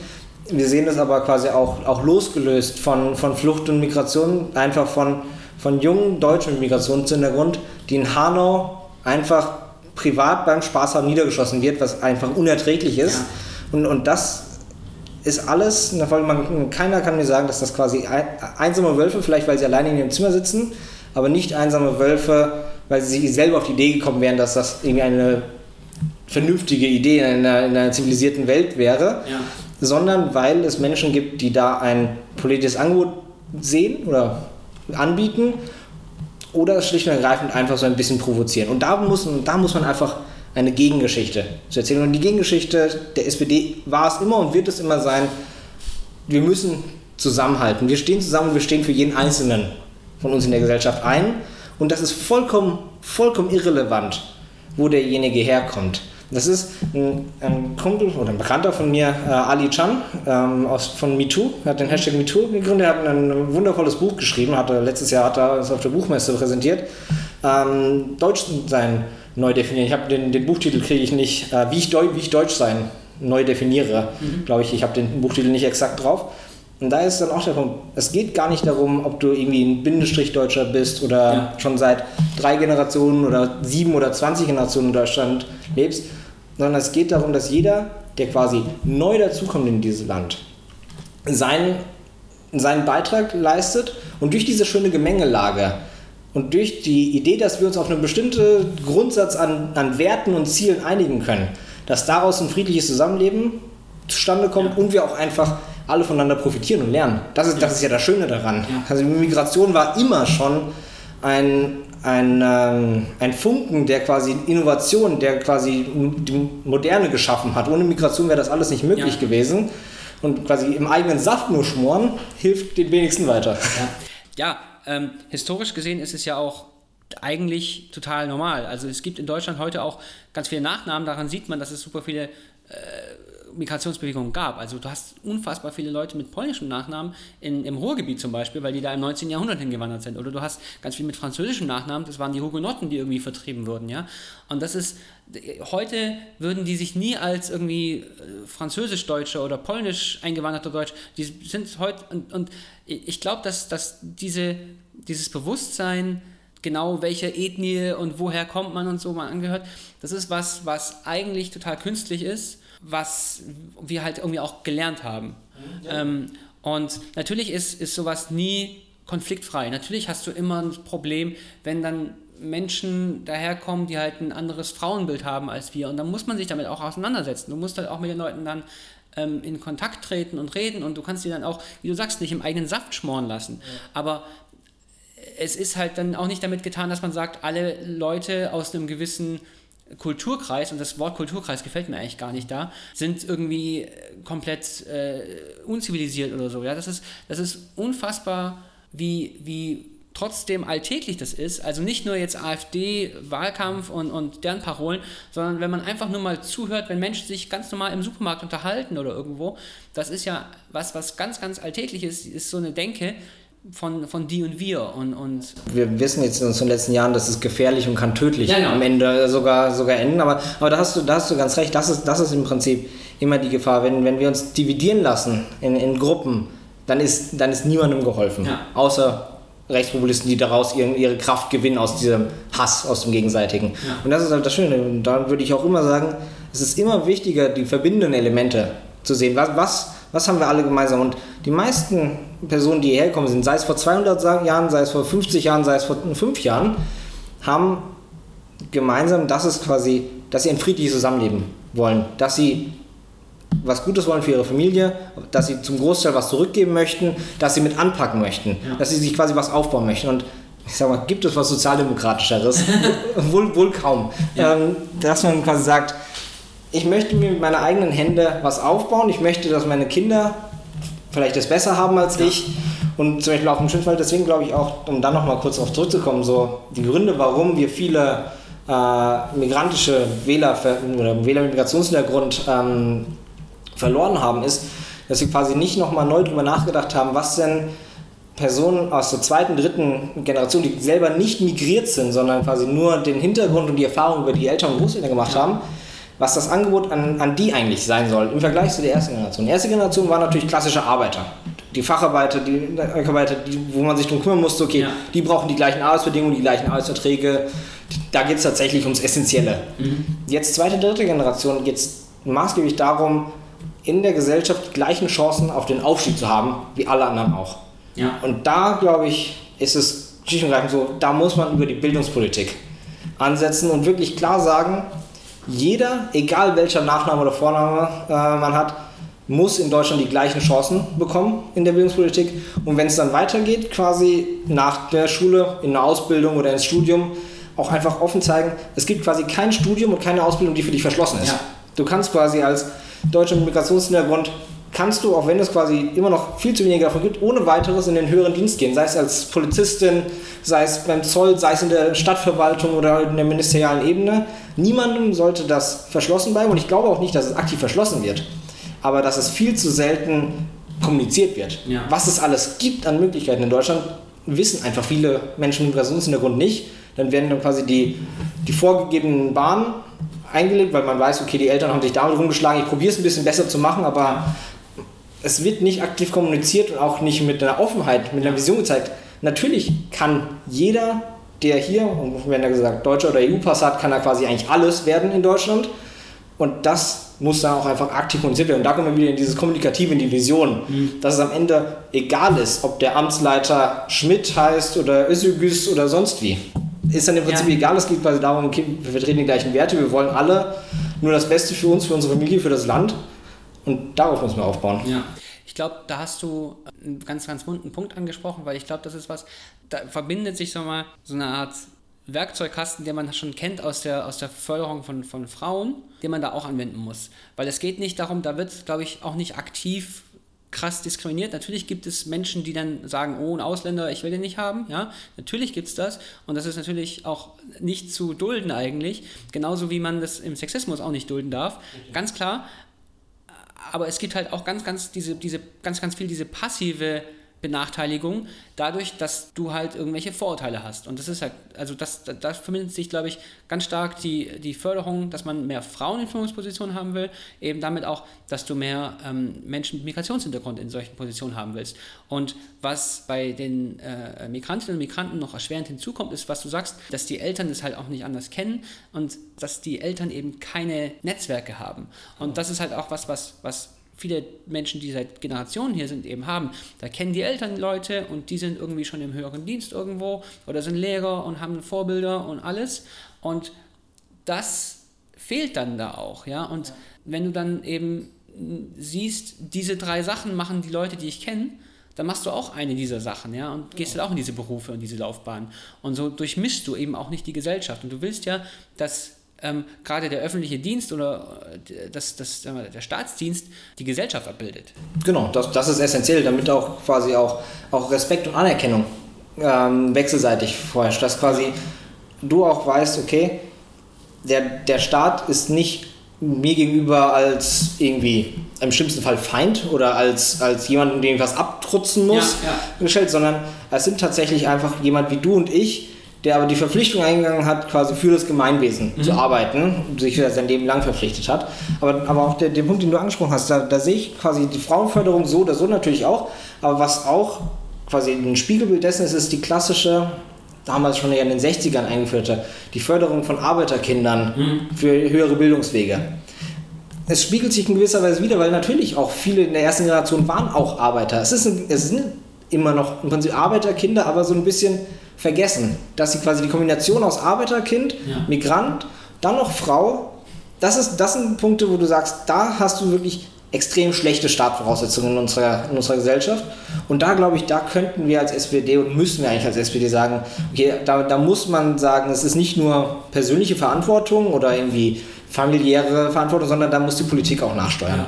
Speaker 2: Wir sehen das aber quasi auch, auch losgelöst von, von Flucht und Migration, einfach von, von jungen Deutschen mit Migrationshintergrund, die in Hanau einfach privat beim Spaß haben niedergeschossen wird, was einfach unerträglich ist. Und, und das ist alles, man, keiner kann mir sagen, dass das quasi einsame Wölfe, vielleicht weil sie alleine in ihrem Zimmer sitzen, aber nicht einsame Wölfe, weil sie selber auf die Idee gekommen wären, dass das irgendwie eine vernünftige Idee in einer, in einer zivilisierten Welt wäre, ja. sondern weil es Menschen gibt, die da ein politisches Angebot sehen oder anbieten oder schlicht und ergreifend einfach so ein bisschen provozieren. Und da muss, da muss man einfach eine Gegengeschichte zu erzählen. Und die Gegengeschichte der SPD war es immer und wird es immer sein, wir müssen zusammenhalten. Wir stehen zusammen und wir stehen für jeden Einzelnen von uns in der Gesellschaft ein. Und das ist vollkommen, vollkommen irrelevant, wo derjenige herkommt. Das ist ein, ein Kumpel oder ein Bekannter von mir, äh, Ali Chan ähm, aus, von MeToo, hat den Hashtag MeToo gegründet, hat ein wundervolles Buch geschrieben, hatte, letztes Jahr hat er es auf der Buchmesse präsentiert. Ähm, Deutsch sein neu definieren. Ich habe den, den Buchtitel kriege ich nicht, äh, wie, ich wie ich Deutsch sein neu definiere, mhm. glaube ich. Ich habe den Buchtitel nicht exakt drauf. Und da ist dann auch der Punkt, es geht gar nicht darum, ob du irgendwie ein Bindestrich-Deutscher bist oder ja. schon seit drei Generationen oder sieben oder zwanzig Generationen in Deutschland lebst, sondern es geht darum, dass jeder, der quasi neu dazukommt in dieses Land, seinen, seinen Beitrag leistet und durch diese schöne Gemengelage und durch die Idee, dass wir uns auf einen bestimmten Grundsatz an, an Werten und Zielen einigen können, dass daraus ein friedliches Zusammenleben zustande kommt ja. und wir auch einfach alle voneinander profitieren und lernen. Das ist, ja. das ist ja das Schöne daran. Ja. Also Migration war immer schon ein, ein, ähm, ein Funken, der quasi Innovation, der quasi die Moderne geschaffen hat. Ohne Migration wäre das alles nicht möglich gewesen. Und quasi im eigenen Saft nur schmoren, hilft den wenigsten weiter.
Speaker 1: Ja, ähm, historisch gesehen ist es ja auch eigentlich total normal. Also es gibt in Deutschland heute auch ganz viele Nachnamen, daran sieht man, dass es super viele äh, Migrationsbewegungen gab. Also du hast unfassbar viele Leute mit polnischem Nachnamen in, im Ruhrgebiet zum Beispiel, weil die da im 19. Jahrhundert hingewandert sind. Oder du hast ganz viel mit französischem Nachnamen, das waren die Hugenotten, die irgendwie vertrieben wurden. Ja? Und das ist, heute würden die sich nie als irgendwie äh, französisch-deutsche oder polnisch eingewanderte Deutsch, die sind heute, und, und ich glaube, dass, dass diese, dieses Bewusstsein, genau welche Ethnie und woher kommt man und so man angehört, das ist was, was eigentlich total künstlich ist was wir halt irgendwie auch gelernt haben. Ja. Ähm, und natürlich ist, ist sowas nie konfliktfrei. Natürlich hast du immer ein Problem, wenn dann Menschen daherkommen, die halt ein anderes Frauenbild haben als wir. Und dann muss man sich damit auch auseinandersetzen. Du musst halt auch mit den Leuten dann ähm, in Kontakt treten und reden und du kannst die dann auch, wie du sagst, nicht im eigenen Saft schmoren lassen. Ja. Aber es ist halt dann auch nicht damit getan, dass man sagt, alle Leute aus einem gewissen Kulturkreis, und das Wort Kulturkreis gefällt mir eigentlich gar nicht da, sind irgendwie komplett äh, unzivilisiert oder so. Ja, das ist, das ist unfassbar, wie, wie trotzdem alltäglich das ist. Also nicht nur jetzt AfD-Wahlkampf und, und deren Parolen, sondern wenn man einfach nur mal zuhört, wenn Menschen sich ganz normal im Supermarkt unterhalten oder irgendwo, das ist ja was, was ganz, ganz alltäglich ist, ist so eine Denke, von, von die und wir. Und, und
Speaker 2: wir wissen jetzt in den letzten Jahren, das ist gefährlich und kann tödlich ja, genau. am Ende sogar, sogar enden. Aber, aber da, hast du, da hast du ganz recht, das ist, das ist im Prinzip immer die Gefahr. Wenn, wenn wir uns dividieren lassen in, in Gruppen, dann ist, dann ist niemandem geholfen. Ja. Außer Rechtspopulisten, die daraus ihre, ihre Kraft gewinnen aus diesem Hass, aus dem Gegenseitigen. Ja. Und das ist halt das Schöne. Und da würde ich auch immer sagen, es ist immer wichtiger, die verbindenden Elemente zu sehen. Was, was, was haben wir alle gemeinsam? Und die meisten Personen, die hierher kommen sind, sei es vor 200 Jahren, sei es vor 50 Jahren, sei es vor 5 Jahren, haben gemeinsam, dass es quasi, dass sie ein friedliches Zusammenleben wollen, dass sie was Gutes wollen für ihre Familie, dass sie zum Großteil was zurückgeben möchten, dass sie mit anpacken möchten, ja. dass sie sich quasi was aufbauen möchten. Und ich sag mal, gibt es was Sozialdemokratischeres? wohl, wohl kaum. Ja. Ähm, dass man quasi sagt, ich möchte mir mit meinen eigenen Händen was aufbauen, ich möchte, dass meine Kinder vielleicht das besser haben als ja. ich. Und zum Beispiel auch im Schönfall, deswegen glaube ich auch, um dann nochmal kurz darauf zurückzukommen, so die Gründe, warum wir viele äh, migrantische Wähler oder Wähler mit Migrationshintergrund ähm, verloren haben, ist, dass wir quasi nicht nochmal neu darüber nachgedacht haben, was denn Personen aus der zweiten, dritten Generation, die selber nicht migriert sind, sondern quasi nur den Hintergrund und die Erfahrung über die Eltern und Großeltern gemacht haben, was das Angebot an, an die eigentlich sein soll im Vergleich zu der ersten Generation. Die erste Generation war natürlich klassische Arbeiter. Die Facharbeiter, die Arbeiter, die, wo man sich darum kümmern musste, okay, ja. die brauchen die gleichen Arbeitsbedingungen, die gleichen Arbeitsverträge. Da geht es tatsächlich ums Essentielle. Mhm. Jetzt zweite, dritte Generation geht es maßgeblich darum, in der Gesellschaft die gleichen Chancen auf den Aufstieg zu haben, wie alle anderen auch. Ja. Und da, glaube ich, ist es schlicht und ergreifend so, da muss man über die Bildungspolitik ansetzen und wirklich klar sagen, jeder, egal welcher Nachname oder Vorname äh, man hat, muss in Deutschland die gleichen Chancen bekommen in der Bildungspolitik. Und wenn es dann weitergeht, quasi nach der Schule, in eine Ausbildung oder ins Studium, auch einfach offen zeigen, es gibt quasi kein Studium und keine Ausbildung, die für dich verschlossen ist. Ja. Du kannst quasi als Deutscher mit Migrationshintergrund kannst du, auch wenn es quasi immer noch viel zu wenige davon gibt, ohne weiteres in den höheren Dienst gehen. Sei es als Polizistin, sei es beim Zoll, sei es in der Stadtverwaltung oder in der ministerialen Ebene. Niemandem sollte das verschlossen bleiben und ich glaube auch nicht, dass es aktiv verschlossen wird. Aber dass es viel zu selten kommuniziert wird. Ja. Was es alles gibt an Möglichkeiten in Deutschland, wissen einfach viele Menschen mit Migrationshintergrund nicht. Dann werden dann quasi die, die vorgegebenen Bahnen eingelegt, weil man weiß, okay, die Eltern haben sich damit rumgeschlagen, ich probiere es ein bisschen besser zu machen, aber es wird nicht aktiv kommuniziert und auch nicht mit einer Offenheit, mit einer Vision gezeigt. Natürlich kann jeder, der hier, und wenn er gesagt Deutscher oder EU-Pass hat, kann er quasi eigentlich alles werden in Deutschland. Und das muss dann auch einfach aktiv kommuniziert werden. Und da kommen wir wieder in dieses Kommunikative, in die Vision, mhm. dass es am Ende egal ist, ob der Amtsleiter Schmidt heißt oder Özügüs oder sonst wie. Ist dann im Prinzip ja. egal, es geht quasi darum, okay, wir vertreten die gleichen Werte, wir wollen alle nur das Beste für uns, für unsere Familie, für das Land. Und darauf müssen wir aufbauen.
Speaker 1: Ja. Ich glaube, da hast du einen ganz, ganz wunden Punkt angesprochen, weil ich glaube, das ist was, da verbindet sich so mal so eine Art Werkzeugkasten, den man schon kennt aus der, aus der Förderung von, von Frauen, den man da auch anwenden muss. Weil es geht nicht darum, da wird, glaube ich, auch nicht aktiv krass diskriminiert. Natürlich gibt es Menschen, die dann sagen, oh, ein Ausländer, ich will den nicht haben. Ja, natürlich gibt es das. Und das ist natürlich auch nicht zu dulden eigentlich. Genauso wie man das im Sexismus auch nicht dulden darf. Ganz klar aber es gibt halt auch ganz, ganz diese, diese, ganz, ganz viel diese passive Benachteiligung dadurch, dass du halt irgendwelche Vorurteile hast. Und das ist halt, also das, das verbindet sich, glaube ich, ganz stark die, die Förderung, dass man mehr Frauen in Führungspositionen haben will, eben damit auch, dass du mehr ähm, Menschen mit Migrationshintergrund in solchen Positionen haben willst. Und was bei den äh, Migrantinnen und Migranten noch erschwerend hinzukommt, ist, was du sagst, dass die Eltern es halt auch nicht anders kennen und dass die Eltern eben keine Netzwerke haben. Und das ist halt auch was, was, was viele Menschen, die seit Generationen hier sind, eben haben. Da kennen die Eltern Leute und die sind irgendwie schon im höheren Dienst irgendwo oder sind Lehrer und haben Vorbilder und alles. Und das fehlt dann da auch, ja. Und wenn du dann eben siehst, diese drei Sachen machen die Leute, die ich kenne, dann machst du auch eine dieser Sachen, ja, und gehst dann auch in diese Berufe und diese Laufbahn. Und so durchmischst du eben auch nicht die Gesellschaft. Und du willst ja, dass ähm, gerade der öffentliche Dienst oder äh, das, das, der Staatsdienst die Gesellschaft abbildet.
Speaker 2: Genau, das, das ist essentiell, damit auch quasi auch, auch Respekt und Anerkennung ähm, wechselseitig vorherrscht. Dass quasi du auch weißt, okay, der, der Staat ist nicht mir gegenüber als irgendwie im schlimmsten Fall Feind oder als, als jemand, dem ich was abtrutzen muss, ja, ja. gestellt, sondern es sind tatsächlich einfach jemand wie du und ich, der aber die Verpflichtung eingegangen hat, quasi für das Gemeinwesen mhm. zu arbeiten, sich sein Leben lang verpflichtet hat. Aber, aber auch der, der Punkt, den du angesprochen hast, da, da sehe ich quasi die Frauenförderung so oder so natürlich auch, aber was auch quasi ein Spiegelbild dessen ist, ist die klassische, damals schon in den 60ern eingeführte, die Förderung von Arbeiterkindern mhm. für höhere Bildungswege. Es spiegelt sich in gewisser Weise wieder, weil natürlich auch viele in der ersten Generation waren auch Arbeiter. Es, ist ein, es sind immer noch im Prinzip Arbeiterkinder, aber so ein bisschen vergessen, dass sie quasi die Kombination aus Arbeiterkind, ja. Migrant, dann noch Frau, das, ist, das sind Punkte, wo du sagst, da hast du wirklich extrem schlechte Startvoraussetzungen in unserer, in unserer Gesellschaft. Und da glaube ich, da könnten wir als SPD und müssen wir eigentlich als SPD sagen, okay, da, da muss man sagen, es ist nicht nur persönliche Verantwortung oder irgendwie familiäre Verantwortung, sondern da muss die Politik auch nachsteuern.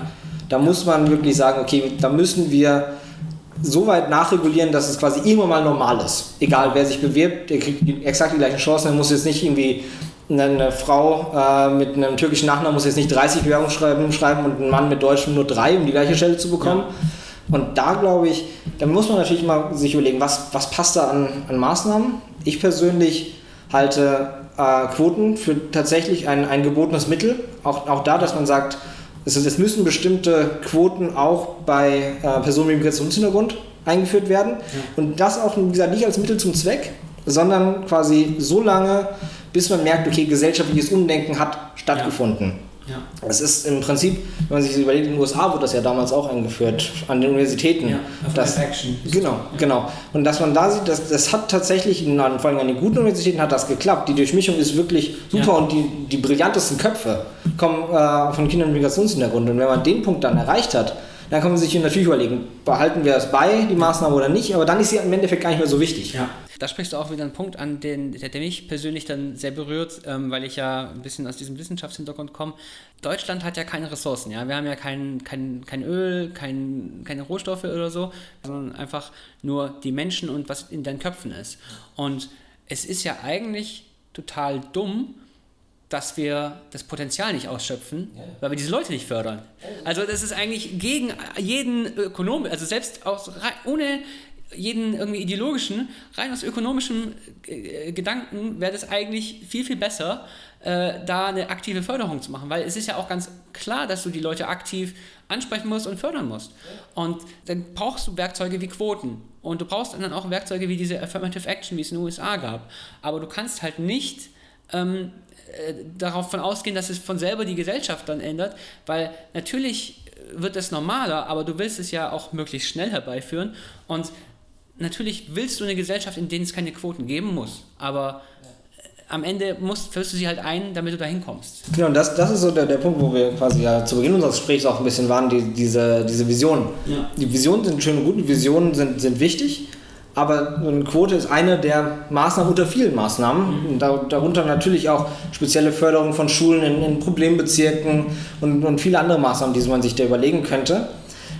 Speaker 2: Da muss man wirklich sagen, okay, da müssen wir so weit nachregulieren, dass es quasi irgendwann mal normal ist. Egal wer sich bewirbt, der kriegt exakt die gleichen Chancen. Er muss jetzt nicht irgendwie eine Frau äh, mit einem türkischen Nachnamen muss jetzt nicht 30 Bewerbungsschreiben schreiben und ein Mann mit Deutschem nur drei, um die gleiche Stelle zu bekommen. Ja. Und da glaube ich, da muss man natürlich mal sich überlegen, was, was passt da an, an Maßnahmen. Ich persönlich halte äh, Quoten für tatsächlich ein, ein gebotenes Mittel. Auch, auch da, dass man sagt, es, es müssen bestimmte Quoten auch bei äh, Personen mit Migrationshintergrund eingeführt werden. Ja. Und das auch, wie gesagt, nicht als Mittel zum Zweck, sondern quasi so lange, bis man merkt, okay, gesellschaftliches Umdenken hat stattgefunden. Ja. Ja. Es ist im Prinzip, wenn man sich das überlegt, in den USA wurde das ja damals auch eingeführt, an den Universitäten. Ja, das, Action. Genau, genau. Und dass man da sieht, dass, das hat tatsächlich, in, vor allem an den guten Universitäten hat das geklappt. Die Durchmischung ist wirklich super ja. und die, die brillantesten Köpfe kommen äh, von Kindern mit Migrationshintergrund. Und wenn man den Punkt dann erreicht hat, dann kann man sich natürlich überlegen, behalten wir das bei, die Maßnahme oder nicht, aber dann ist sie im Endeffekt gar nicht mehr so wichtig.
Speaker 1: Ja. Da sprichst du auch wieder einen Punkt an, den, der, der mich persönlich dann sehr berührt, ähm, weil ich ja ein bisschen aus diesem Wissenschaftshintergrund komme. Deutschland hat ja keine Ressourcen, ja. Wir haben ja kein, kein, kein Öl, kein, keine Rohstoffe oder so, sondern einfach nur die Menschen und was in deinen Köpfen ist. Und es ist ja eigentlich total dumm, dass wir das Potenzial nicht ausschöpfen, ja. weil wir diese Leute nicht fördern. Also das ist eigentlich gegen jeden Ökonom, also selbst aus, ohne jeden irgendwie ideologischen, rein aus ökonomischem äh, Gedanken wäre das eigentlich viel, viel besser, äh, da eine aktive Förderung zu machen, weil es ist ja auch ganz klar, dass du die Leute aktiv ansprechen musst und fördern musst. Und dann brauchst du Werkzeuge wie Quoten und du brauchst dann auch Werkzeuge wie diese Affirmative Action, wie es in den USA gab. Aber du kannst halt nicht ähm, äh, darauf von ausgehen, dass es von selber die Gesellschaft dann ändert, weil natürlich wird es normaler, aber du willst es ja auch möglichst schnell herbeiführen und natürlich willst du eine Gesellschaft, in der es keine Quoten geben muss, aber äh, am Ende musst, führst du sie halt ein, damit du da hinkommst.
Speaker 2: Genau, und das, das ist so der, der Punkt, wo wir quasi ja zu Beginn unseres Gesprächs auch ein bisschen waren, die, diese, diese Visionen. Ja. Die Visionen sind schön und gut, die Visionen sind, sind wichtig, aber eine Quote ist eine der Maßnahmen unter vielen Maßnahmen. Mhm. darunter natürlich auch spezielle Förderung von Schulen in, in Problembezirken und, und viele andere Maßnahmen, die man sich da überlegen könnte.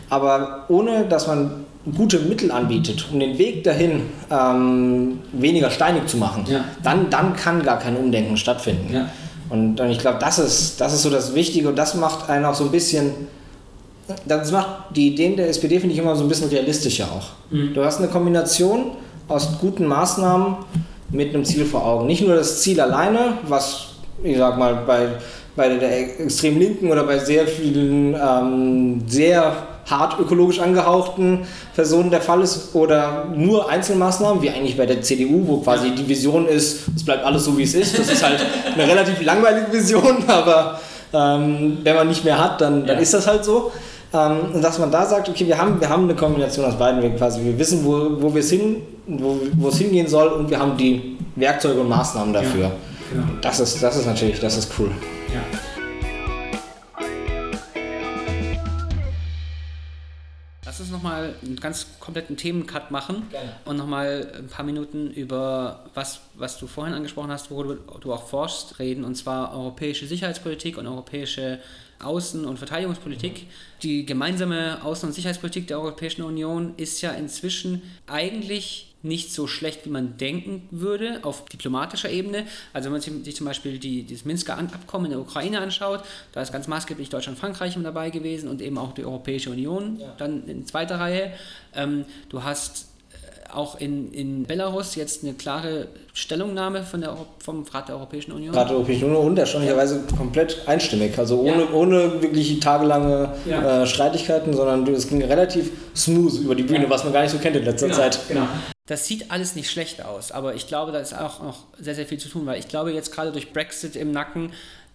Speaker 2: Aber ohne dass man gute Mittel anbietet, um den Weg dahin ähm, weniger steinig zu machen, ja. dann, dann kann gar kein Umdenken stattfinden. Ja. Und, und ich glaube, das ist, das ist so das Wichtige und das macht einen auch so ein bisschen das macht die Ideen der SPD, finde ich, immer so ein bisschen realistischer auch. Mhm. Du hast eine Kombination aus guten Maßnahmen mit einem Ziel vor Augen. Nicht nur das Ziel alleine, was, ich sag mal, bei, bei der extrem Linken oder bei sehr vielen ähm, sehr hart ökologisch angehauchten Personen der Fall ist oder nur Einzelmaßnahmen, wie eigentlich bei der CDU, wo quasi die Vision ist, es bleibt alles so wie es ist. Das ist halt eine relativ langweilige Vision, aber ähm, wenn man nicht mehr hat, dann, dann ja. ist das halt so. Ähm, dass man da sagt, okay, wir haben, wir haben eine Kombination aus beiden Wegen quasi. Wir wissen, wo, wo, hin, wo, wo es hingehen soll und wir haben die Werkzeuge und Maßnahmen dafür. Ja, genau. das, ist, das ist natürlich, das ist cool. Ja.
Speaker 1: Nochmal einen ganz kompletten Themencut machen Gerne. und nochmal ein paar Minuten über was, was du vorhin angesprochen hast, wo du, du auch forschst, reden, und zwar europäische Sicherheitspolitik und europäische Außen- und Verteidigungspolitik. Die gemeinsame Außen- und Sicherheitspolitik der Europäischen Union ist ja inzwischen eigentlich nicht so schlecht, wie man denken würde, auf diplomatischer Ebene. Also wenn man sich zum Beispiel die, das Minsker Abkommen in der Ukraine anschaut, da ist ganz maßgeblich Deutschland und Frankreich mit dabei gewesen und eben auch die Europäische Union ja. dann in zweiter Reihe. Ähm, du hast auch in, in Belarus jetzt eine klare Stellungnahme von der, vom Rat der Europäischen Union?
Speaker 2: Rat der Europäischen Union und erstaunlicherweise ja. komplett einstimmig. Also ohne, ja. ohne wirklich tagelange ja. äh, Streitigkeiten, sondern es ging relativ smooth über die Bühne, was man gar nicht so kennt in letzter
Speaker 1: genau.
Speaker 2: Zeit.
Speaker 1: Genau. Das sieht alles nicht schlecht aus, aber ich glaube, da ist auch noch sehr, sehr viel zu tun, weil ich glaube, jetzt gerade durch Brexit im Nacken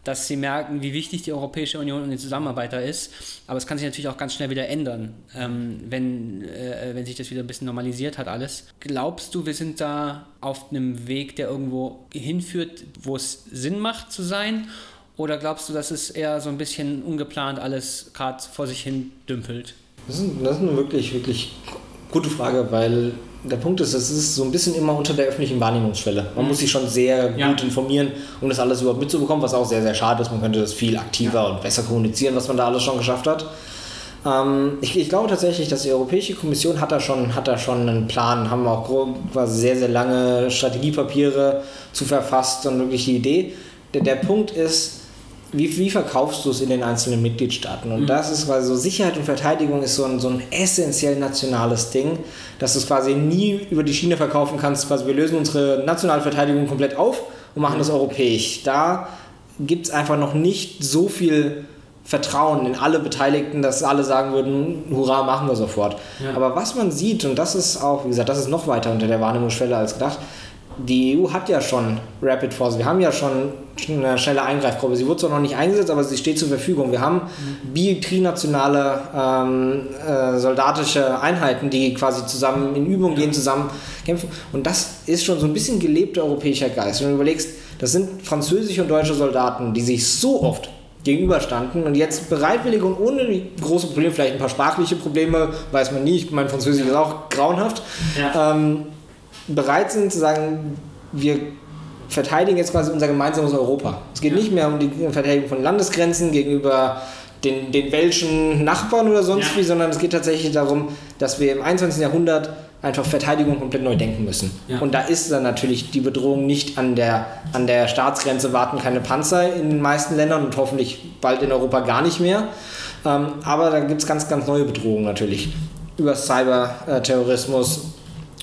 Speaker 1: dass sie merken, wie wichtig die Europäische Union und die Zusammenarbeit da ist. Aber es kann sich natürlich auch ganz schnell wieder ändern, ähm, wenn, äh, wenn sich das wieder ein bisschen normalisiert hat alles. Glaubst du, wir sind da auf einem Weg, der irgendwo hinführt, wo es Sinn macht zu sein? Oder glaubst du, dass es eher so ein bisschen ungeplant alles gerade vor sich hin dümpelt?
Speaker 2: Das ist, das ist eine wirklich, wirklich gute Frage, weil der Punkt ist, es ist so ein bisschen immer unter der öffentlichen Wahrnehmungsschwelle. Man mhm. muss sich schon sehr ja. gut informieren, um das alles überhaupt mitzubekommen, was auch sehr, sehr schade ist. Man könnte das viel aktiver ja. und besser kommunizieren, was man da alles schon geschafft hat. Ähm, ich, ich, glaube tatsächlich, dass die Europäische Kommission hat da schon, hat da schon einen Plan, haben auch quasi sehr, sehr lange Strategiepapiere zu verfasst und wirklich die Idee. Der, der Punkt ist, wie, wie verkaufst du es in den einzelnen Mitgliedstaaten? Und mhm. das ist quasi so, Sicherheit und Verteidigung ist so ein, so ein essentiell nationales Ding, dass du es quasi nie über die Schiene verkaufen kannst. Quasi wir lösen unsere nationale Verteidigung komplett auf und machen mhm. das europäisch. Da gibt es einfach noch nicht so viel Vertrauen in alle Beteiligten, dass alle sagen würden, hurra, machen wir sofort. Ja. Aber was man sieht, und das ist auch, wie gesagt, das ist noch weiter unter der Wahrnehmungsschwelle als gedacht, die EU hat ja schon Rapid Force, wir haben ja schon eine schnelle Eingreifgruppe. Sie wurde zwar noch nicht eingesetzt, aber sie steht zur Verfügung. Wir haben mhm. trinationale ähm, äh, soldatische Einheiten, die quasi zusammen in Übung gehen, zusammen kämpfen. Und das ist schon so ein bisschen gelebter europäischer Geist. Wenn du überlegst, das sind französische und deutsche Soldaten, die sich so oft gegenüberstanden und jetzt bereitwillig und ohne große Probleme, vielleicht ein paar sprachliche Probleme, weiß man nie, mein Französisch ist auch grauenhaft, ja. ähm, bereit sind zu sagen, wir verteidigen jetzt quasi unser gemeinsames Europa. Es geht ja. nicht mehr um die Verteidigung von Landesgrenzen gegenüber den, den welschen Nachbarn oder sonst ja. wie, sondern es geht tatsächlich darum, dass wir im 21. Jahrhundert einfach Verteidigung komplett neu denken müssen. Ja. Und da ist dann natürlich die Bedrohung nicht an der, an der Staatsgrenze, warten keine Panzer in den meisten Ländern und hoffentlich bald in Europa gar nicht mehr. Ähm, aber da gibt es ganz, ganz neue Bedrohungen natürlich. Über Cyberterrorismus,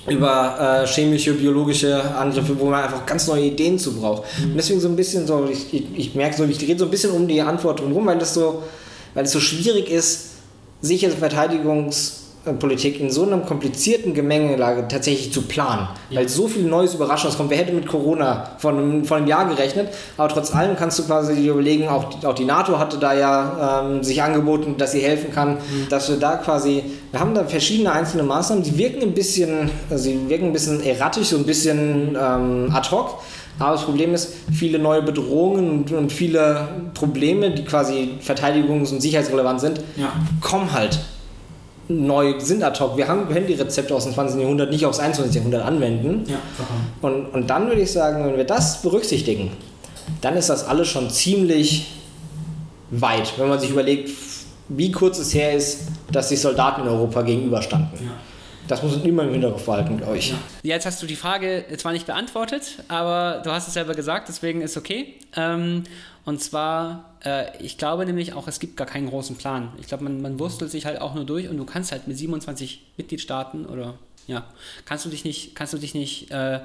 Speaker 2: über äh, chemische, biologische Angriffe, wo man einfach ganz neue Ideen zu braucht. Mhm. Und deswegen so ein bisschen so, ich, ich, ich merke so, ich rede so ein bisschen um die Antwort drumherum, weil das so, weil es so schwierig ist, sichere Verteidigungs- Politik in so einer komplizierten Gemengelage tatsächlich zu planen, ja. weil so viel Neues Überraschendes kommt. Wer hätte mit Corona vor einem, vor einem Jahr gerechnet? Aber trotz allem kannst du quasi überlegen, auch, auch die NATO hatte da ja ähm, sich angeboten, dass sie helfen kann, mhm. dass wir da quasi, wir haben da verschiedene einzelne Maßnahmen, die wirken ein bisschen, also sie wirken ein bisschen erratisch, so ein bisschen ähm, ad hoc. Aber das Problem ist, viele neue Bedrohungen und, und viele Probleme, die quasi verteidigungs- und sicherheitsrelevant sind, ja. kommen halt neu sind ad hoc. Wir haben, können die Rezepte aus dem 20. Jahrhundert nicht aufs 21. Jahrhundert anwenden. Ja, und, und dann würde ich sagen, wenn wir das berücksichtigen, dann ist das alles schon ziemlich weit, wenn man sich überlegt, wie kurz es her ist, dass die Soldaten in Europa gegenüberstanden. Ja. Das muss man immer im Hinterkopf behalten, glaube ich. Ja.
Speaker 1: Jetzt hast du die Frage zwar nicht beantwortet, aber du hast es selber gesagt, deswegen ist okay. Ähm, und zwar, äh, ich glaube nämlich auch, es gibt gar keinen großen Plan. Ich glaube, man, man wurstelt sich halt auch nur durch und du kannst halt mit 27 Mitgliedstaaten oder ja, kannst du dich nicht, kannst du dich nicht äh,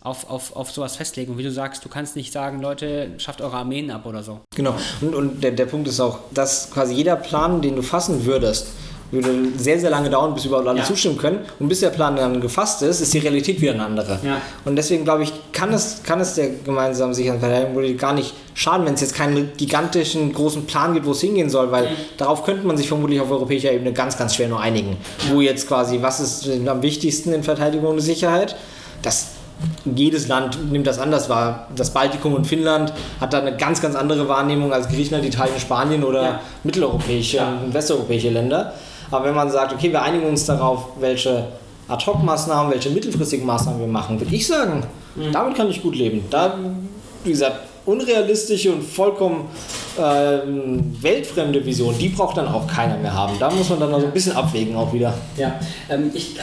Speaker 1: auf, auf, auf sowas festlegen. Und wie du sagst, du kannst nicht sagen, Leute, schafft eure Armeen ab oder so.
Speaker 2: Genau. Und, und der, der Punkt ist auch, dass quasi jeder Plan, den du fassen würdest, würde sehr, sehr lange dauern, bis überhaupt alle
Speaker 1: Ja.
Speaker 2: zustimmen können. Und bis der Plan dann gefasst ist, ist die Realität wieder eine andere.
Speaker 1: Ja.
Speaker 2: Und deswegen glaube ich, kann es, kann es der gemeinsamen Sicherheits- und Verteidigungspolitik gar nicht schaden, wenn es jetzt keinen gigantischen großen Plan gibt, wo es hingehen soll, weil darauf könnte man sich vermutlich auf europäischer Ebene ganz, ganz schwer nur einigen. Wo jetzt quasi, was ist am wichtigsten in Verteidigung und Sicherheit? Das jedes Land nimmt das anders wahr. Das Baltikum und Finnland hat da eine ganz, ganz andere Wahrnehmung als Griechenland, Italien, Spanien oder
Speaker 1: Ja.
Speaker 2: mitteleuropäische
Speaker 1: Ja.
Speaker 2: und westeuropäische Länder. Aber wenn man sagt, okay, wir einigen uns darauf, welche Ad-Hoc-Maßnahmen, welche mittelfristigen Maßnahmen wir machen, würde ich sagen, damit kann ich gut leben. Da, wie gesagt, unrealistische und vollkommen ähm, weltfremde Vision, die braucht dann auch keiner mehr haben. Da muss man dann noch so ein bisschen abwägen auch wieder.
Speaker 1: Ja, ähm, ich, äh,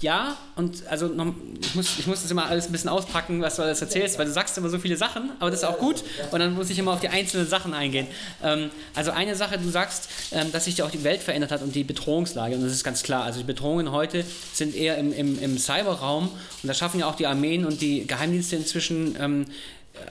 Speaker 1: ja, und also noch, ich, muss, ich muss das immer alles ein bisschen auspacken, was du alles erzählst, weil du sagst immer so viele Sachen, aber das ist auch gut und dann muss ich immer auf die einzelnen Sachen eingehen. Ähm, also eine Sache, du sagst, ähm, dass sich ja auch die Welt verändert hat und die Bedrohungslage und das ist ganz klar. Also die Bedrohungen heute sind eher im, im, im Cyberraum und da schaffen ja auch die Armeen und die Geheimdienste inzwischen ähm,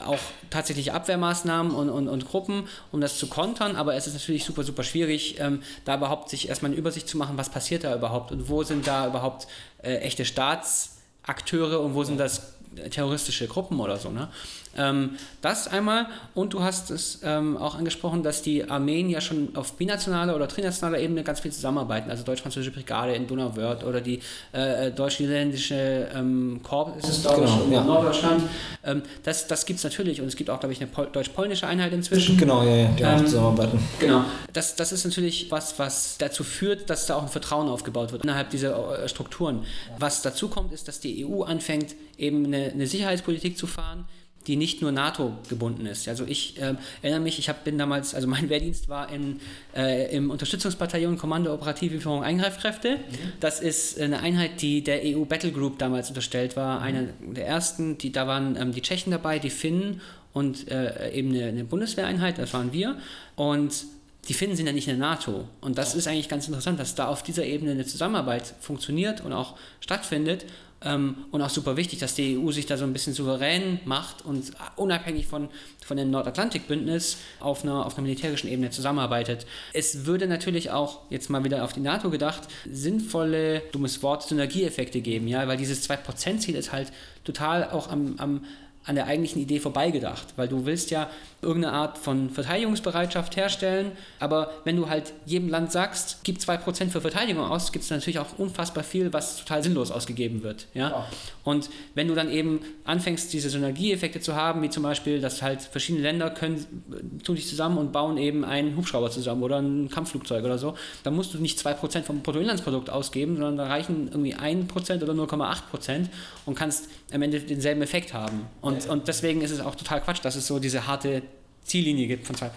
Speaker 1: auch tatsächlich Abwehrmaßnahmen und, und, und Gruppen, um das zu kontern, aber es ist natürlich super, super schwierig, ähm, da überhaupt sich erstmal eine Übersicht zu machen, was passiert da überhaupt und wo sind da überhaupt äh, echte Staatsakteure und wo sind das terroristische Gruppen oder so. Ne? Ähm, das einmal und du hast es ähm, auch angesprochen, dass die Armeen ja schon auf binationaler oder trinationaler Ebene ganz viel zusammenarbeiten, also deutsch-französische Brigade in Donauwörth oder die äh, deutsch-niederländische ähm, Korps, ist es glaube ich,
Speaker 2: Genau,
Speaker 1: in
Speaker 2: ja.
Speaker 1: Norddeutschland. Ähm, das das gibt es natürlich und es gibt auch, glaube ich, eine Pol deutsch-polnische Einheit inzwischen.
Speaker 2: Genau, ja, ja, die auch
Speaker 1: Ähm,
Speaker 2: zusammenarbeiten.
Speaker 1: Genau. Das, das ist natürlich was, was dazu führt, dass da auch ein Vertrauen aufgebaut wird innerhalb dieser äh, Strukturen. Was dazu kommt, ist, dass die EU anfängt, eben eine, eine Sicherheitspolitik zu fahren, die nicht nur NATO gebunden ist. Also ich ähm, erinnere mich, ich hab, bin damals, also mein Wehrdienst war in, äh, im Unterstützungsbataillon Kommando Operative Lieferung Eingreifkräfte. Das ist eine Einheit, die der EU Battle Group damals unterstellt war, einer der ersten, die, da waren ähm, die Tschechen dabei, die Finnen und äh, eben eine, eine Bundeswehreinheit, das waren wir. Und die Finnen sind ja nicht in der NATO. Und das ist eigentlich ganz interessant, dass da auf dieser Ebene eine Zusammenarbeit funktioniert und auch stattfindet. Ähm, und auch super wichtig, dass die EU sich da so ein bisschen souverän macht und unabhängig von, von dem Nordatlantikbündnis auf einer, auf einer militärischen Ebene zusammenarbeitet. Es würde natürlich auch, jetzt mal wieder auf die NATO gedacht, sinnvolle, dummes Wort, Synergieeffekte geben, ja, weil dieses 2%-Ziel ist halt total auch am, am an der eigentlichen Idee vorbeigedacht, weil du willst ja irgendeine Art von Verteidigungsbereitschaft herstellen, aber wenn du halt jedem Land sagst, gib 2% für Verteidigung aus, gibt es natürlich auch unfassbar viel, was total sinnlos ausgegeben wird. Ja?
Speaker 2: Ja.
Speaker 1: Und wenn du dann eben anfängst, diese Synergieeffekte zu haben, wie zum Beispiel, dass halt verschiedene Länder können, tun sich zusammen und bauen eben einen Hubschrauber zusammen oder ein Kampfflugzeug oder so, dann musst du nicht 2% vom Bruttoinlandsprodukt ausgeben, sondern da reichen irgendwie 1% oder 0,8% und kannst am Ende denselben Effekt haben. Und, und deswegen ist es auch total Quatsch, dass es so diese harte Ziellinie gibt von 2%.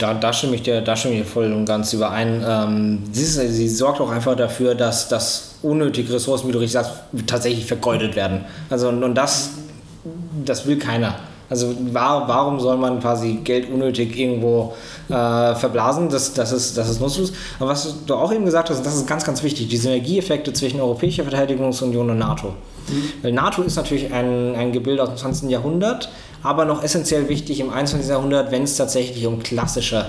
Speaker 2: Da, da, stimme ich dir, da stimme ich voll und ganz überein. Ähm, sie, ist, sie sorgt auch einfach dafür, dass, dass unnötige Ressourcen, wie du richtig sagst, tatsächlich vergeudet werden. Also und, und das, das will keiner. Also war, warum soll man quasi Geld unnötig irgendwo äh, verblasen? Das, das, ist, das ist nutzlos. Aber was du auch eben gesagt hast, das ist ganz, ganz wichtig, die Synergieeffekte zwischen Europäischer Verteidigungsunion und NATO. Weil NATO ist natürlich ein, ein Gebilde aus dem 20. Jahrhundert, aber noch essentiell wichtig im 21. Jahrhundert, wenn es tatsächlich um klassische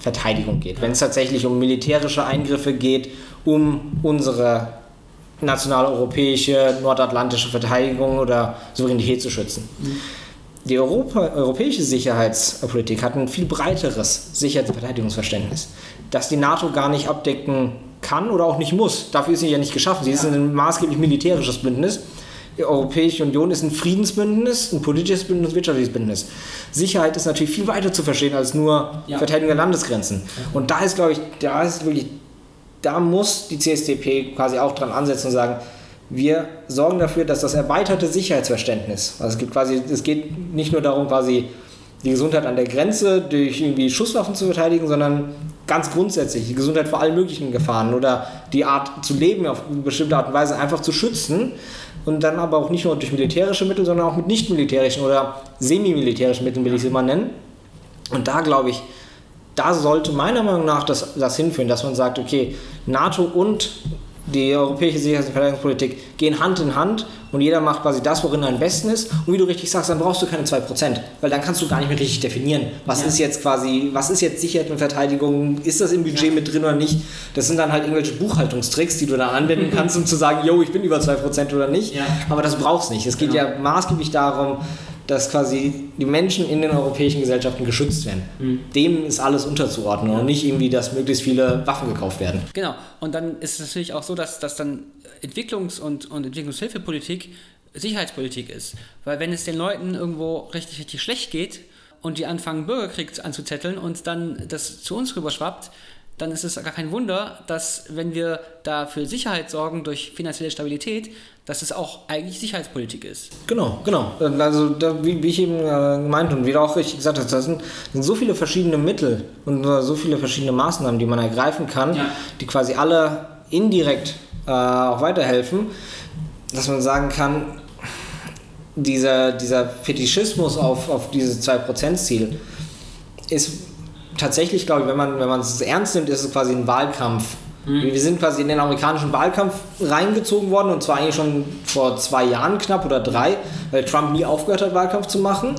Speaker 2: Verteidigung geht, wenn es tatsächlich um militärische Eingriffe geht, um unsere nationale europäische, nordatlantische Verteidigung oder Souveränität zu schützen. Die Europa, europäische Sicherheitspolitik hat ein viel breiteres Sicherheits- und Verteidigungsverständnis, das die NATO gar nicht abdecken kann oder auch nicht muss. Dafür ist sie ja nicht geschaffen. Sie ist ein maßgeblich militärisches Bündnis. Die Europäische Union ist ein Friedensbündnis, ein politisches Bündnis, ein wirtschaftliches Bündnis. Sicherheit ist natürlich viel weiter zu verstehen als nur
Speaker 1: Ja.
Speaker 2: Verteidigung der Landesgrenzen. Und da ist, glaube ich, da ist wirklich, da muss die CSDP quasi auch dran ansetzen und sagen, wir sorgen dafür, dass das erweiterte Sicherheitsverständnis, also es gibt quasi, es geht nicht nur darum, quasi die Gesundheit an der Grenze durch irgendwie Schusswaffen zu verteidigen, sondern ganz grundsätzlich die Gesundheit vor allen möglichen Gefahren oder die Art zu leben auf eine bestimmte Art und Weise einfach zu schützen und dann aber auch nicht nur durch militärische Mittel, sondern auch mit nicht militärischen oder semi-militärischen Mitteln, will ich sie mal nennen. Und da glaube ich, da sollte meiner Meinung nach das, das hinführen, dass man sagt, okay, NATO und die europäische Sicherheits- und Verteidigungspolitik gehen Hand in Hand und jeder macht quasi das, worin er am besten ist. Und wie du richtig sagst, dann brauchst du keine 2%, weil dann kannst du gar nicht mehr richtig definieren, was ja. ist jetzt quasi, was ist jetzt Sicherheit und Verteidigung, ist das im Budget ja. mit drin oder nicht. Das sind dann halt irgendwelche Buchhaltungstricks, die du dann anwenden kannst, um zu sagen, yo, ich bin über 2% oder nicht. Ja. Aber das brauchst du nicht. Es geht genau. ja maßgeblich darum, dass quasi die Menschen in den europäischen Gesellschaften geschützt werden. Mhm. Dem ist alles unterzuordnen ja. und nicht irgendwie, dass möglichst viele Waffen gekauft werden.
Speaker 1: Genau. Und dann ist es natürlich auch so, dass, dass dann Entwicklungs- und, und Entwicklungshilfepolitik Sicherheitspolitik ist. Weil wenn es den Leuten irgendwo richtig, richtig schlecht geht und die anfangen, Bürgerkrieg anzuzetteln und dann das zu uns rüberschwappt, dann ist es gar kein Wunder, dass wenn wir da für Sicherheit sorgen durch finanzielle Stabilität, dass es auch eigentlich Sicherheitspolitik ist.
Speaker 2: Genau, genau. Also da, wie, wie, ich eben äh, gemeint und wie du auch richtig gesagt hast, da sind, sind, so viele verschiedene Mittel und so viele verschiedene Maßnahmen, die man ergreifen kann, ja. die quasi alle indirekt äh, auch weiterhelfen, dass man sagen kann, dieser, dieser Fetischismus auf, auf dieses 2%-Ziel ist tatsächlich, glaube ich, wenn man, wenn man es ernst nimmt, ist es quasi ein Wahlkampf. Mhm. Wir sind quasi in den amerikanischen Wahlkampf reingezogen worden und zwar eigentlich schon vor zwei Jahren knapp oder drei, weil Trump nie aufgehört hat, Wahlkampf zu machen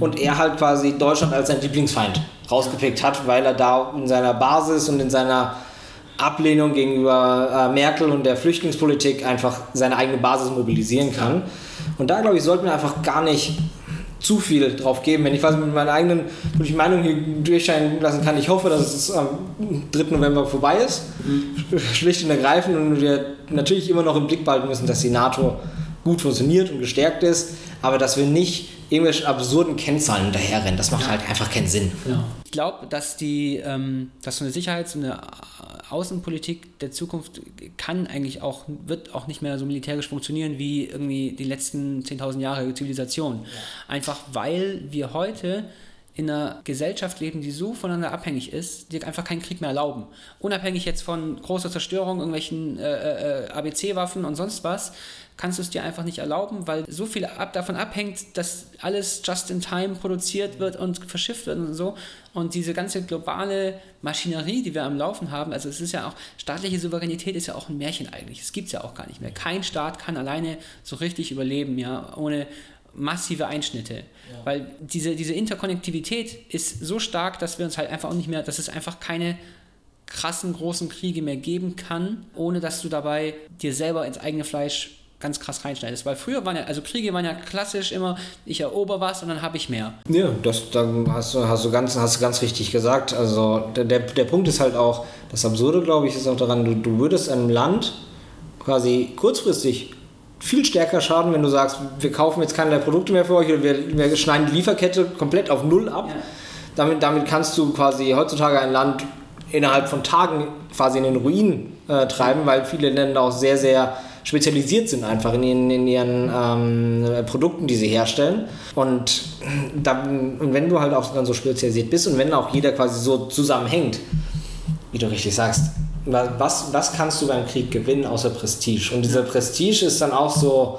Speaker 2: und er halt quasi Deutschland als sein Lieblingsfeind rausgepickt hat, weil er da in seiner Basis und in seiner Ablehnung gegenüber äh, Merkel und der Flüchtlingspolitik einfach seine eigene Basis mobilisieren kann. Und da, glaube ich, sollten wir einfach gar nicht zu viel drauf geben. Wenn ich was mit meiner eigenen politischen Meinung hier durchscheinen lassen kann, ich hoffe, dass es am 3. November vorbei ist. Mhm. Schlicht und ergreifend. Und wir natürlich immer noch im Blick behalten müssen, dass die NATO gut funktioniert und gestärkt ist, aber dass wir nicht irgendwelchen absurden Kennzahlen hinterherrennen. Das macht ja. halt einfach keinen Sinn.
Speaker 1: Ja. Ich glaube, dass die, ähm, dass so eine Sicherheits- und eine Außenpolitik der Zukunft kann eigentlich auch, wird auch nicht mehr so militärisch funktionieren wie irgendwie die letzten 10.000 Jahre Zivilisation. Ja. Einfach weil wir heute in einer Gesellschaft leben, die so voneinander abhängig ist, die einfach keinen Krieg mehr erlauben. Unabhängig jetzt von großer Zerstörung, irgendwelchen äh, äh, ABC-Waffen und sonst was, kannst du es dir einfach nicht erlauben, weil so viel ab, davon abhängt, dass alles just in time produziert wird und verschifft wird und so. Und diese ganze globale Maschinerie, die wir am Laufen haben, also es ist ja auch, staatliche Souveränität ist ja auch ein Märchen eigentlich. Es gibt es ja auch gar nicht mehr. Kein Staat kann alleine so richtig überleben, ja, ohne massive Einschnitte. Ja. Weil diese, diese Interkonnektivität ist so stark, dass wir uns halt einfach auch nicht mehr, dass es einfach keine krassen großen Kriege mehr geben kann, ohne dass du dabei dir selber ins eigene Fleisch ganz krass reinschneidest. Weil früher waren ja, also Kriege waren ja klassisch immer, ich erober was und dann habe ich mehr.
Speaker 2: Ja, das dann hast du, hast du ganz, hast du ganz richtig gesagt. Also der, der, der Punkt ist halt auch, das Absurde, glaube ich, ist auch daran, du, du würdest einem Land quasi kurzfristig viel stärker schaden, wenn du sagst, wir kaufen jetzt keine Produkte mehr für euch oder wir, wir schneiden die Lieferkette komplett auf Null ab. Ja. Damit, damit kannst du quasi heutzutage ein Land innerhalb von Tagen quasi in den Ruin äh, treiben, weil viele Länder auch sehr, sehr spezialisiert sind einfach in ihren, in ihren ähm, Produkten, die sie herstellen. Und, dann, und wenn du halt auch dann so spezialisiert bist und wenn auch jeder quasi so zusammenhängt, wie du richtig sagst, was, was kannst du beim Krieg gewinnen außer Prestige? Und dieser Prestige ist dann auch so,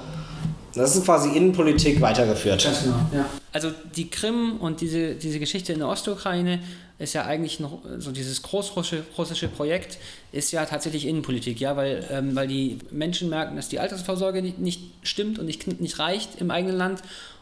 Speaker 2: das ist quasi Innenpolitik weitergeführt. Genau,
Speaker 1: ja. Also die Krim und diese, diese Geschichte in der Ostukraine ist ja eigentlich noch so dieses großrussische Projekt ist ja tatsächlich Innenpolitik, ja, weil, ähm, weil die Menschen merken, dass die Altersvorsorge nicht, nicht stimmt und nicht, nicht reicht im eigenen Land.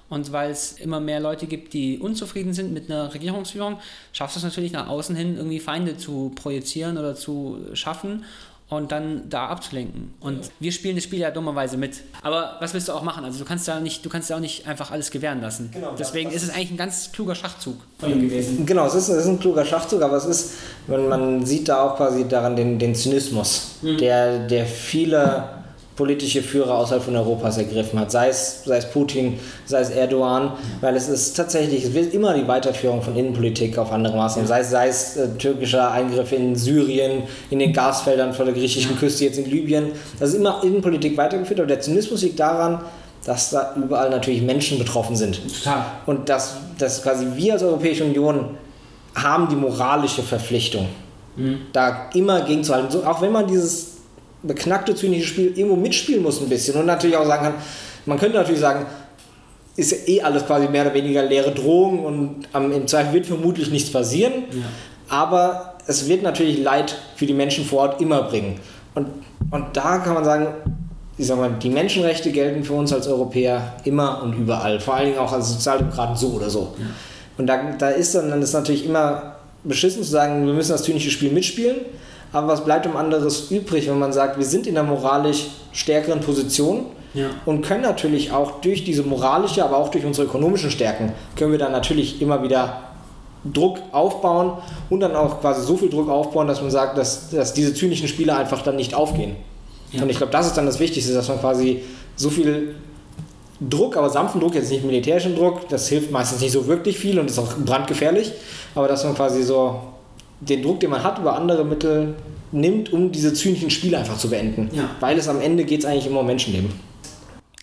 Speaker 1: Und weil es immer mehr Leute gibt, die unzufrieden sind mit einer Regierungsführung, schaffst du es natürlich nach außen hin irgendwie Feinde zu projizieren oder zu schaffen und dann da abzulenken. Und wir spielen das Spiel ja dummerweise mit. Aber was willst du auch machen? Also du kannst ja nicht, du kannst ja auch nicht einfach alles gewähren lassen. Genau, Deswegen ist es eigentlich ein ganz kluger Schachzug von ihm gewesen.
Speaker 2: Genau, es ist, es ist ein kluger Schachzug, aber es ist, man, man sieht da auch quasi daran den, den Zynismus, mhm. der, der viele politische Führer außerhalb von Europas ergriffen hat, sei es, sei es Putin, sei es Erdogan, weil es ist tatsächlich, es wird immer die Weiterführung von Innenpolitik auf andere Maßnahmen, sei es, sei es äh, türkischer Eingriff in Syrien, in den Gasfeldern vor der griechischen Küste, jetzt in Libyen, das ist immer Innenpolitik weitergeführt, aber der Zynismus liegt daran, dass da überall natürlich Menschen betroffen sind. Total. Und dass, dass quasi wir als Europäische Union haben die moralische Verpflichtung, mhm. da immer gegenzuhalten, so, auch wenn man dieses beknackte zynische Spiel irgendwo mitspielen muss ein bisschen und natürlich auch sagen kann, man könnte natürlich sagen, ist ja eh alles quasi mehr oder weniger leere Drohung und ähm, im Zweifel wird vermutlich nichts passieren, ja. aber es wird natürlich Leid für die Menschen vor Ort immer bringen. Und, und da kann man sagen, ich sag mal, die Menschenrechte gelten für uns als Europäer immer und überall. Vor allen Dingen auch als Sozialdemokraten so oder so. Ja. Und da, da ist dann, dann ist natürlich immer beschissen zu sagen, wir müssen das zynische Spiel mitspielen. Aber was bleibt um anderes übrig, wenn man sagt, wir sind in einer moralisch stärkeren Position ja. und können natürlich auch durch diese moralische, aber auch durch unsere ökonomischen Stärken, können wir dann natürlich immer wieder Druck aufbauen und dann auch quasi so viel Druck aufbauen, dass man sagt, dass, dass diese zynischen Spiele einfach dann nicht aufgehen. Ja. Und ich glaube, das ist dann das Wichtigste, dass man quasi so viel Druck, aber sanften Druck, jetzt nicht militärischen Druck, das hilft meistens nicht so wirklich viel und ist auch brandgefährlich, aber dass man quasi so den Druck, den man hat, über andere Mittel nimmt, um diese zynischen Spiele einfach zu beenden. Ja. Weil es am Ende geht es eigentlich immer um Menschenleben.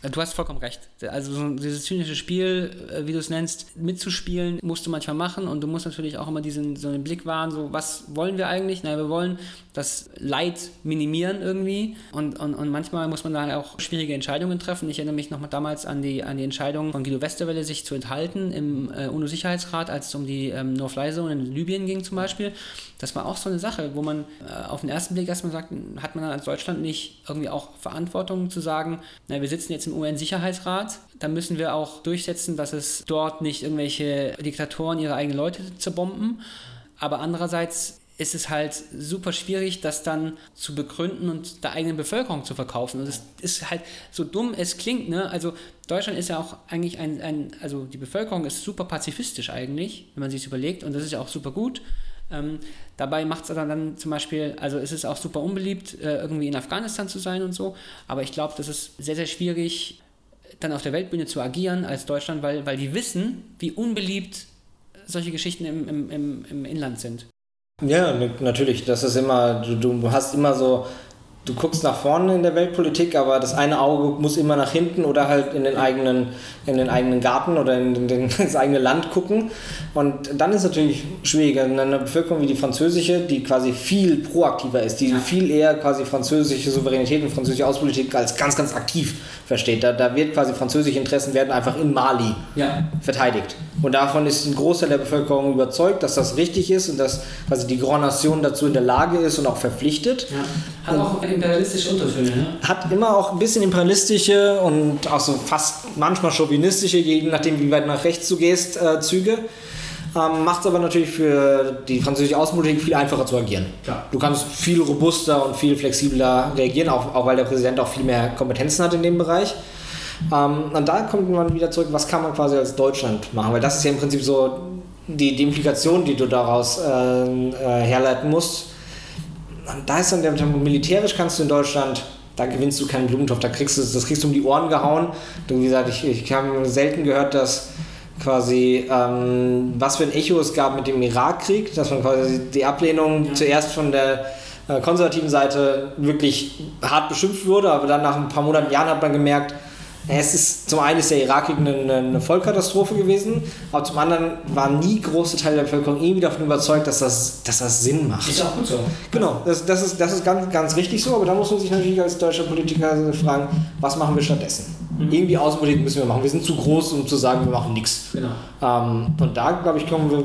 Speaker 1: Du hast vollkommen recht. Also so dieses zynische Spiel, äh, wie du es nennst, mitzuspielen, musst du manchmal machen und du musst natürlich auch immer diesen so einen Blick wahren, so was wollen wir eigentlich? Naja, wir wollen das Leid minimieren irgendwie und, und, und manchmal muss man da auch schwierige Entscheidungen treffen. Ich erinnere mich noch mal damals an die, an die Entscheidung von Guido Westerwelle, sich zu enthalten im äh, UNO-Sicherheitsrat, als es um die ähm, No-Fly-Zone in Libyen ging zum Beispiel. Das war auch so eine Sache, wo man äh, auf den ersten Blick erstmal sagt, hat man als Deutschland nicht irgendwie auch Verantwortung zu sagen, na, wir sitzen jetzt im UN-Sicherheitsrat, da müssen wir auch durchsetzen, dass es dort nicht irgendwelche Diktatoren ihre eigenen Leute zerbomben. Aber andererseits ist es halt super schwierig, das dann zu begründen und der eigenen Bevölkerung zu verkaufen. Und es ist halt so dumm es klingt, ne? Also Deutschland ist ja auch eigentlich ein, ein also die Bevölkerung ist super pazifistisch eigentlich, wenn man sich überlegt, und das ist ja auch super gut. Ähm, dabei macht es dann, dann zum Beispiel, also es ist auch super unbeliebt, äh, irgendwie in Afghanistan zu sein und so, aber ich glaube, das ist sehr, sehr schwierig, dann auf der Weltbühne zu agieren als Deutschland, weil, weil die wissen, wie unbeliebt solche Geschichten im, im, im, im Inland sind.
Speaker 2: Ja, natürlich. Das ist immer, du, du hast immer so du guckst nach vorne in der Weltpolitik, aber das eine Auge muss immer nach hinten oder halt in den eigenen, in den eigenen Garten oder in, den, ins eigene Land gucken. Und dann ist es natürlich schwieriger. In einer Bevölkerung wie die französische, die quasi viel proaktiver ist, die viel eher quasi französische Souveränität und französische Außenpolitik als ganz, ganz aktiv versteht. Da, da wird quasi französische Interessen werden einfach in Mali ja. verteidigt. Und davon ist ein Großteil der Bevölkerung überzeugt, dass das richtig ist und dass quasi die Grand Nation dazu in der Lage ist und auch verpflichtet. Ja.
Speaker 1: Hat und auch imperialistische Untertöne, ne?
Speaker 2: Hat immer auch ein bisschen imperialistische und auch so fast manchmal chauvinistische, je nachdem wie weit nach rechts du gehst, äh, Züge. Ähm, Macht es aber natürlich für die französische Außenpolitik viel einfacher zu agieren. Klar. Du kannst viel robuster und viel flexibler reagieren, auch, auch weil der Präsident auch viel mehr Kompetenzen hat in dem Bereich. Ähm, und da kommt man wieder zurück, was kann man quasi als Deutschland machen? Weil das ist ja im Prinzip so die, die Implikation, die du daraus äh, äh, herleiten musst. Und da ist dann der militärisch kannst du in Deutschland da gewinnst du keinen Blumentopf, da kriegst du das kriegst du um die Ohren gehauen. Du, wie gesagt, ich, ich habe selten gehört, dass quasi, ähm, was für ein Echo es gab mit dem Irakkrieg, dass man quasi die Ablehnung ja. zuerst von der äh, konservativen Seite wirklich hart beschimpft wurde, aber dann nach ein paar Monaten, Jahren hat man gemerkt, es ist zum einen ist der Irakkrieg eine, eine, Vollkatastrophe gewesen, aber zum anderen waren nie große Teile der Bevölkerung irgendwie davon überzeugt, dass das, dass das Sinn macht.
Speaker 1: Ist auch gut so.
Speaker 2: Genau, das, das, ist, das ist ganz, ganz richtig so, aber da muss man sich natürlich als deutscher Politiker fragen, was machen wir stattdessen? Mhm. Irgendwie Außenpolitik müssen wir machen. Wir sind zu groß, um zu sagen, wir machen nichts. Genau. Ähm, und da, glaube ich, kommen wir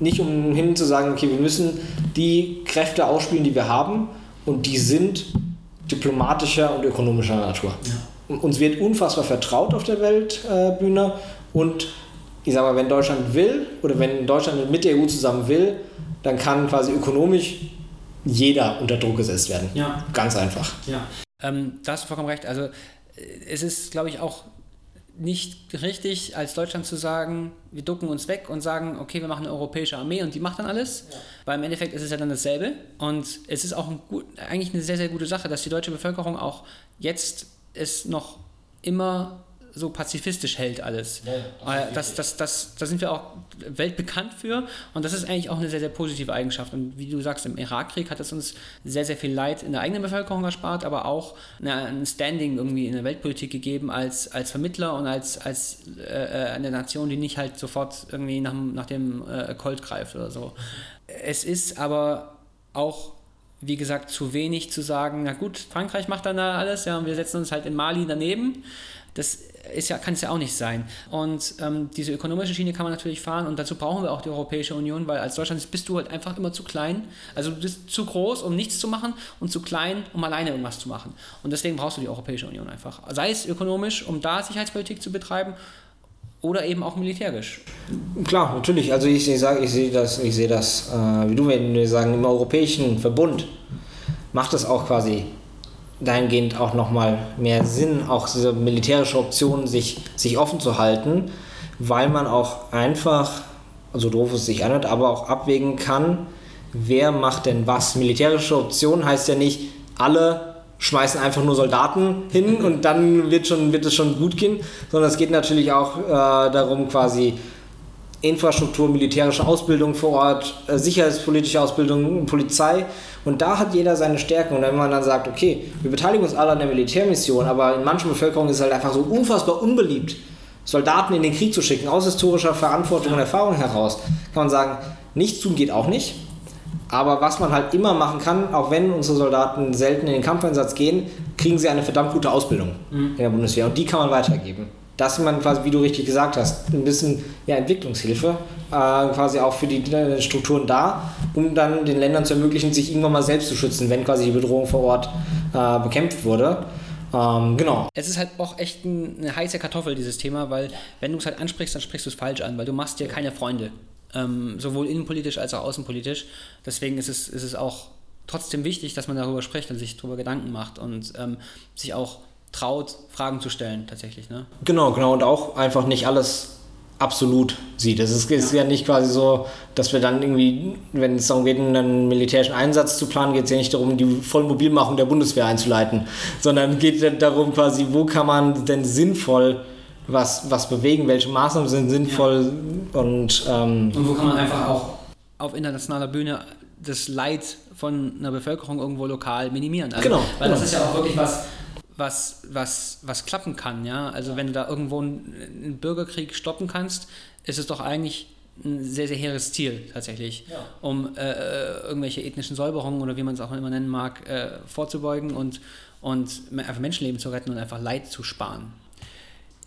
Speaker 2: nicht umhin zu sagen, okay, wir müssen die Kräfte ausspielen, die wir haben und die sind diplomatischer und ökonomischer Natur. Ja uns wird unfassbar vertraut auf der Weltbühne und ich sage mal, wenn Deutschland will oder wenn Deutschland mit der EU zusammen will, dann kann quasi ökonomisch jeder unter Druck gesetzt werden. Ja. Ganz einfach.
Speaker 1: Ja. Ähm, da hast du vollkommen recht. Also äh, es ist, glaube ich, auch nicht richtig, als Deutschland zu sagen, wir ducken uns weg und sagen, okay, wir machen eine europäische Armee und die macht dann alles. Ja. Weil im Endeffekt ist es ja dann dasselbe. Und es ist auch ein gut, eigentlich eine sehr, sehr gute Sache, dass die deutsche Bevölkerung auch jetzt es noch immer so pazifistisch hält alles. Ja, das, das, das, da sind wir auch weltbekannt für und das ist eigentlich auch eine sehr, sehr positive Eigenschaft. Und wie du sagst, im Irakkrieg hat es uns sehr, sehr viel Leid in der eigenen Bevölkerung erspart, aber auch ein Standing irgendwie in der Weltpolitik gegeben als, als Vermittler und als, als äh, eine Nation, die nicht halt sofort irgendwie nach, nach dem äh, Colt greift oder so. Es ist aber auch wie gesagt, zu wenig zu sagen, na gut, Frankreich macht dann da alles, ja, und wir setzen uns halt in Mali daneben. Das ist ja, kann es ja auch nicht sein. Und ähm, diese ökonomische Schiene kann man natürlich fahren und dazu brauchen wir auch die Europäische Union, weil als Deutschland bist du halt einfach immer zu klein. Also du bist zu groß, um nichts zu machen und zu klein, um alleine irgendwas zu machen. Und deswegen brauchst du die Europäische Union einfach. Sei es ökonomisch, um da Sicherheitspolitik zu betreiben oder eben auch militärisch.
Speaker 2: Klar, natürlich. Also ich, ich sage, ich sehe das, ich sehe das, äh, wie du mir sagen, im Europäischen Verbund macht es auch quasi dahingehend auch nochmal mehr Sinn, auch diese militärische Option sich, sich offen zu halten, weil man auch einfach, so doof es sich anhört, aber auch abwägen kann, wer macht denn was. Militärische Option heißt ja nicht, alle schmeißen einfach nur Soldaten hin und dann wird, schon, wird es schon gut gehen, sondern es geht natürlich auch äh, darum, quasi Infrastruktur, militärische Ausbildung vor Ort, äh, sicherheitspolitische Ausbildung, Polizei. Und da hat jeder seine Stärken. Und wenn man dann sagt, okay, wir beteiligen uns alle an der Militärmission, aber in manchen Bevölkerungen ist es halt einfach so unfassbar unbeliebt, Soldaten in den Krieg zu schicken, aus historischer Verantwortung und Erfahrung heraus, kann man sagen, nichts tun geht auch nicht. Aber was man halt immer machen kann, auch wenn unsere Soldaten selten in den Kampfeinsatz gehen, kriegen sie eine verdammt gute Ausbildung mhm. in der Bundeswehr. Und die kann man weitergeben dass man quasi, wie du richtig gesagt hast, ein bisschen ja, Entwicklungshilfe äh, quasi auch für die Strukturen da, um dann den Ländern zu ermöglichen, sich irgendwann mal selbst zu schützen, wenn quasi die Bedrohung vor Ort äh, bekämpft wurde. Ähm, genau.
Speaker 1: Es ist halt auch echt ein, eine heiße Kartoffel, dieses Thema, weil wenn du es halt ansprichst, dann sprichst du es falsch an, weil du machst dir keine Freunde. Ähm, sowohl innenpolitisch als auch außenpolitisch. Deswegen ist es, ist es auch trotzdem wichtig, dass man darüber spricht und sich darüber Gedanken macht und ähm, sich auch traut, Fragen zu stellen, tatsächlich. Ne?
Speaker 2: Genau, genau. Und auch einfach nicht alles absolut sieht. Es ist, ist ja. ja. nicht quasi so, dass wir dann irgendwie, wenn es darum geht, einen militärischen Einsatz zu planen, geht es ja nicht darum, die Vollmobilmachung der Bundeswehr einzuleiten, sondern geht darum quasi, wo kann man denn sinnvoll was, was bewegen, welche Maßnahmen sind sinnvoll
Speaker 1: ja. und, ähm, und wo kann man einfach auch auf internationaler Bühne das Leid von einer Bevölkerung irgendwo lokal minimieren. Also, genau. Weil genau. das ist ja auch wirklich was, was, was, was klappen kann. Ja? Also wenn du da irgendwo einen, einen Bürgerkrieg stoppen kannst, ist es doch eigentlich ein sehr, sehr hehres Ziel tatsächlich, ja. um äh, äh irgendwelche ethnischen Säuberungen oder wie man es auch immer nennen mag, äh, vorzubeugen und, und einfach Menschenleben zu retten und einfach Leid zu sparen.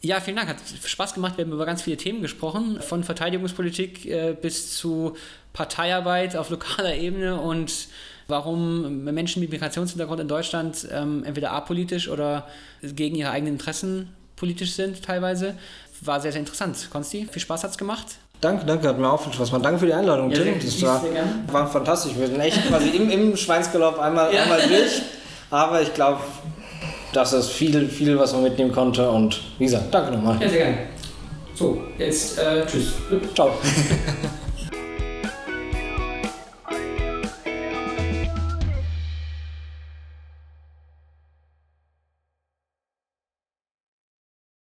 Speaker 1: Ja, vielen Dank. Hat Spaß gemacht. Wir haben über ganz viele Themen gesprochen, von Verteidigungspolitik äh, bis zu Parteiarbeit auf lokaler Ebene und warum Menschen mit Migrationshintergrund in Deutschland ähm, entweder apolitisch oder gegen ihre eigenen Interessen politisch sind teilweise. War sehr, sehr interessant. Konsti, viel Spaß hat es gemacht.
Speaker 2: Danke, danke, hat mir auch viel Spaß gemacht. Danke für die Einladung, ja, Tim. Das war, war, fantastisch. Wir sind echt quasi im, im Schweinsgalopp einmal, ja. einmal durch. Aber ich glaube, das ist viel, viel, was man mitnehmen konnte. Und wie gesagt, danke nochmal.
Speaker 1: Ja, sehr gerne. So, jetzt äh, tschüss.
Speaker 2: Ciao.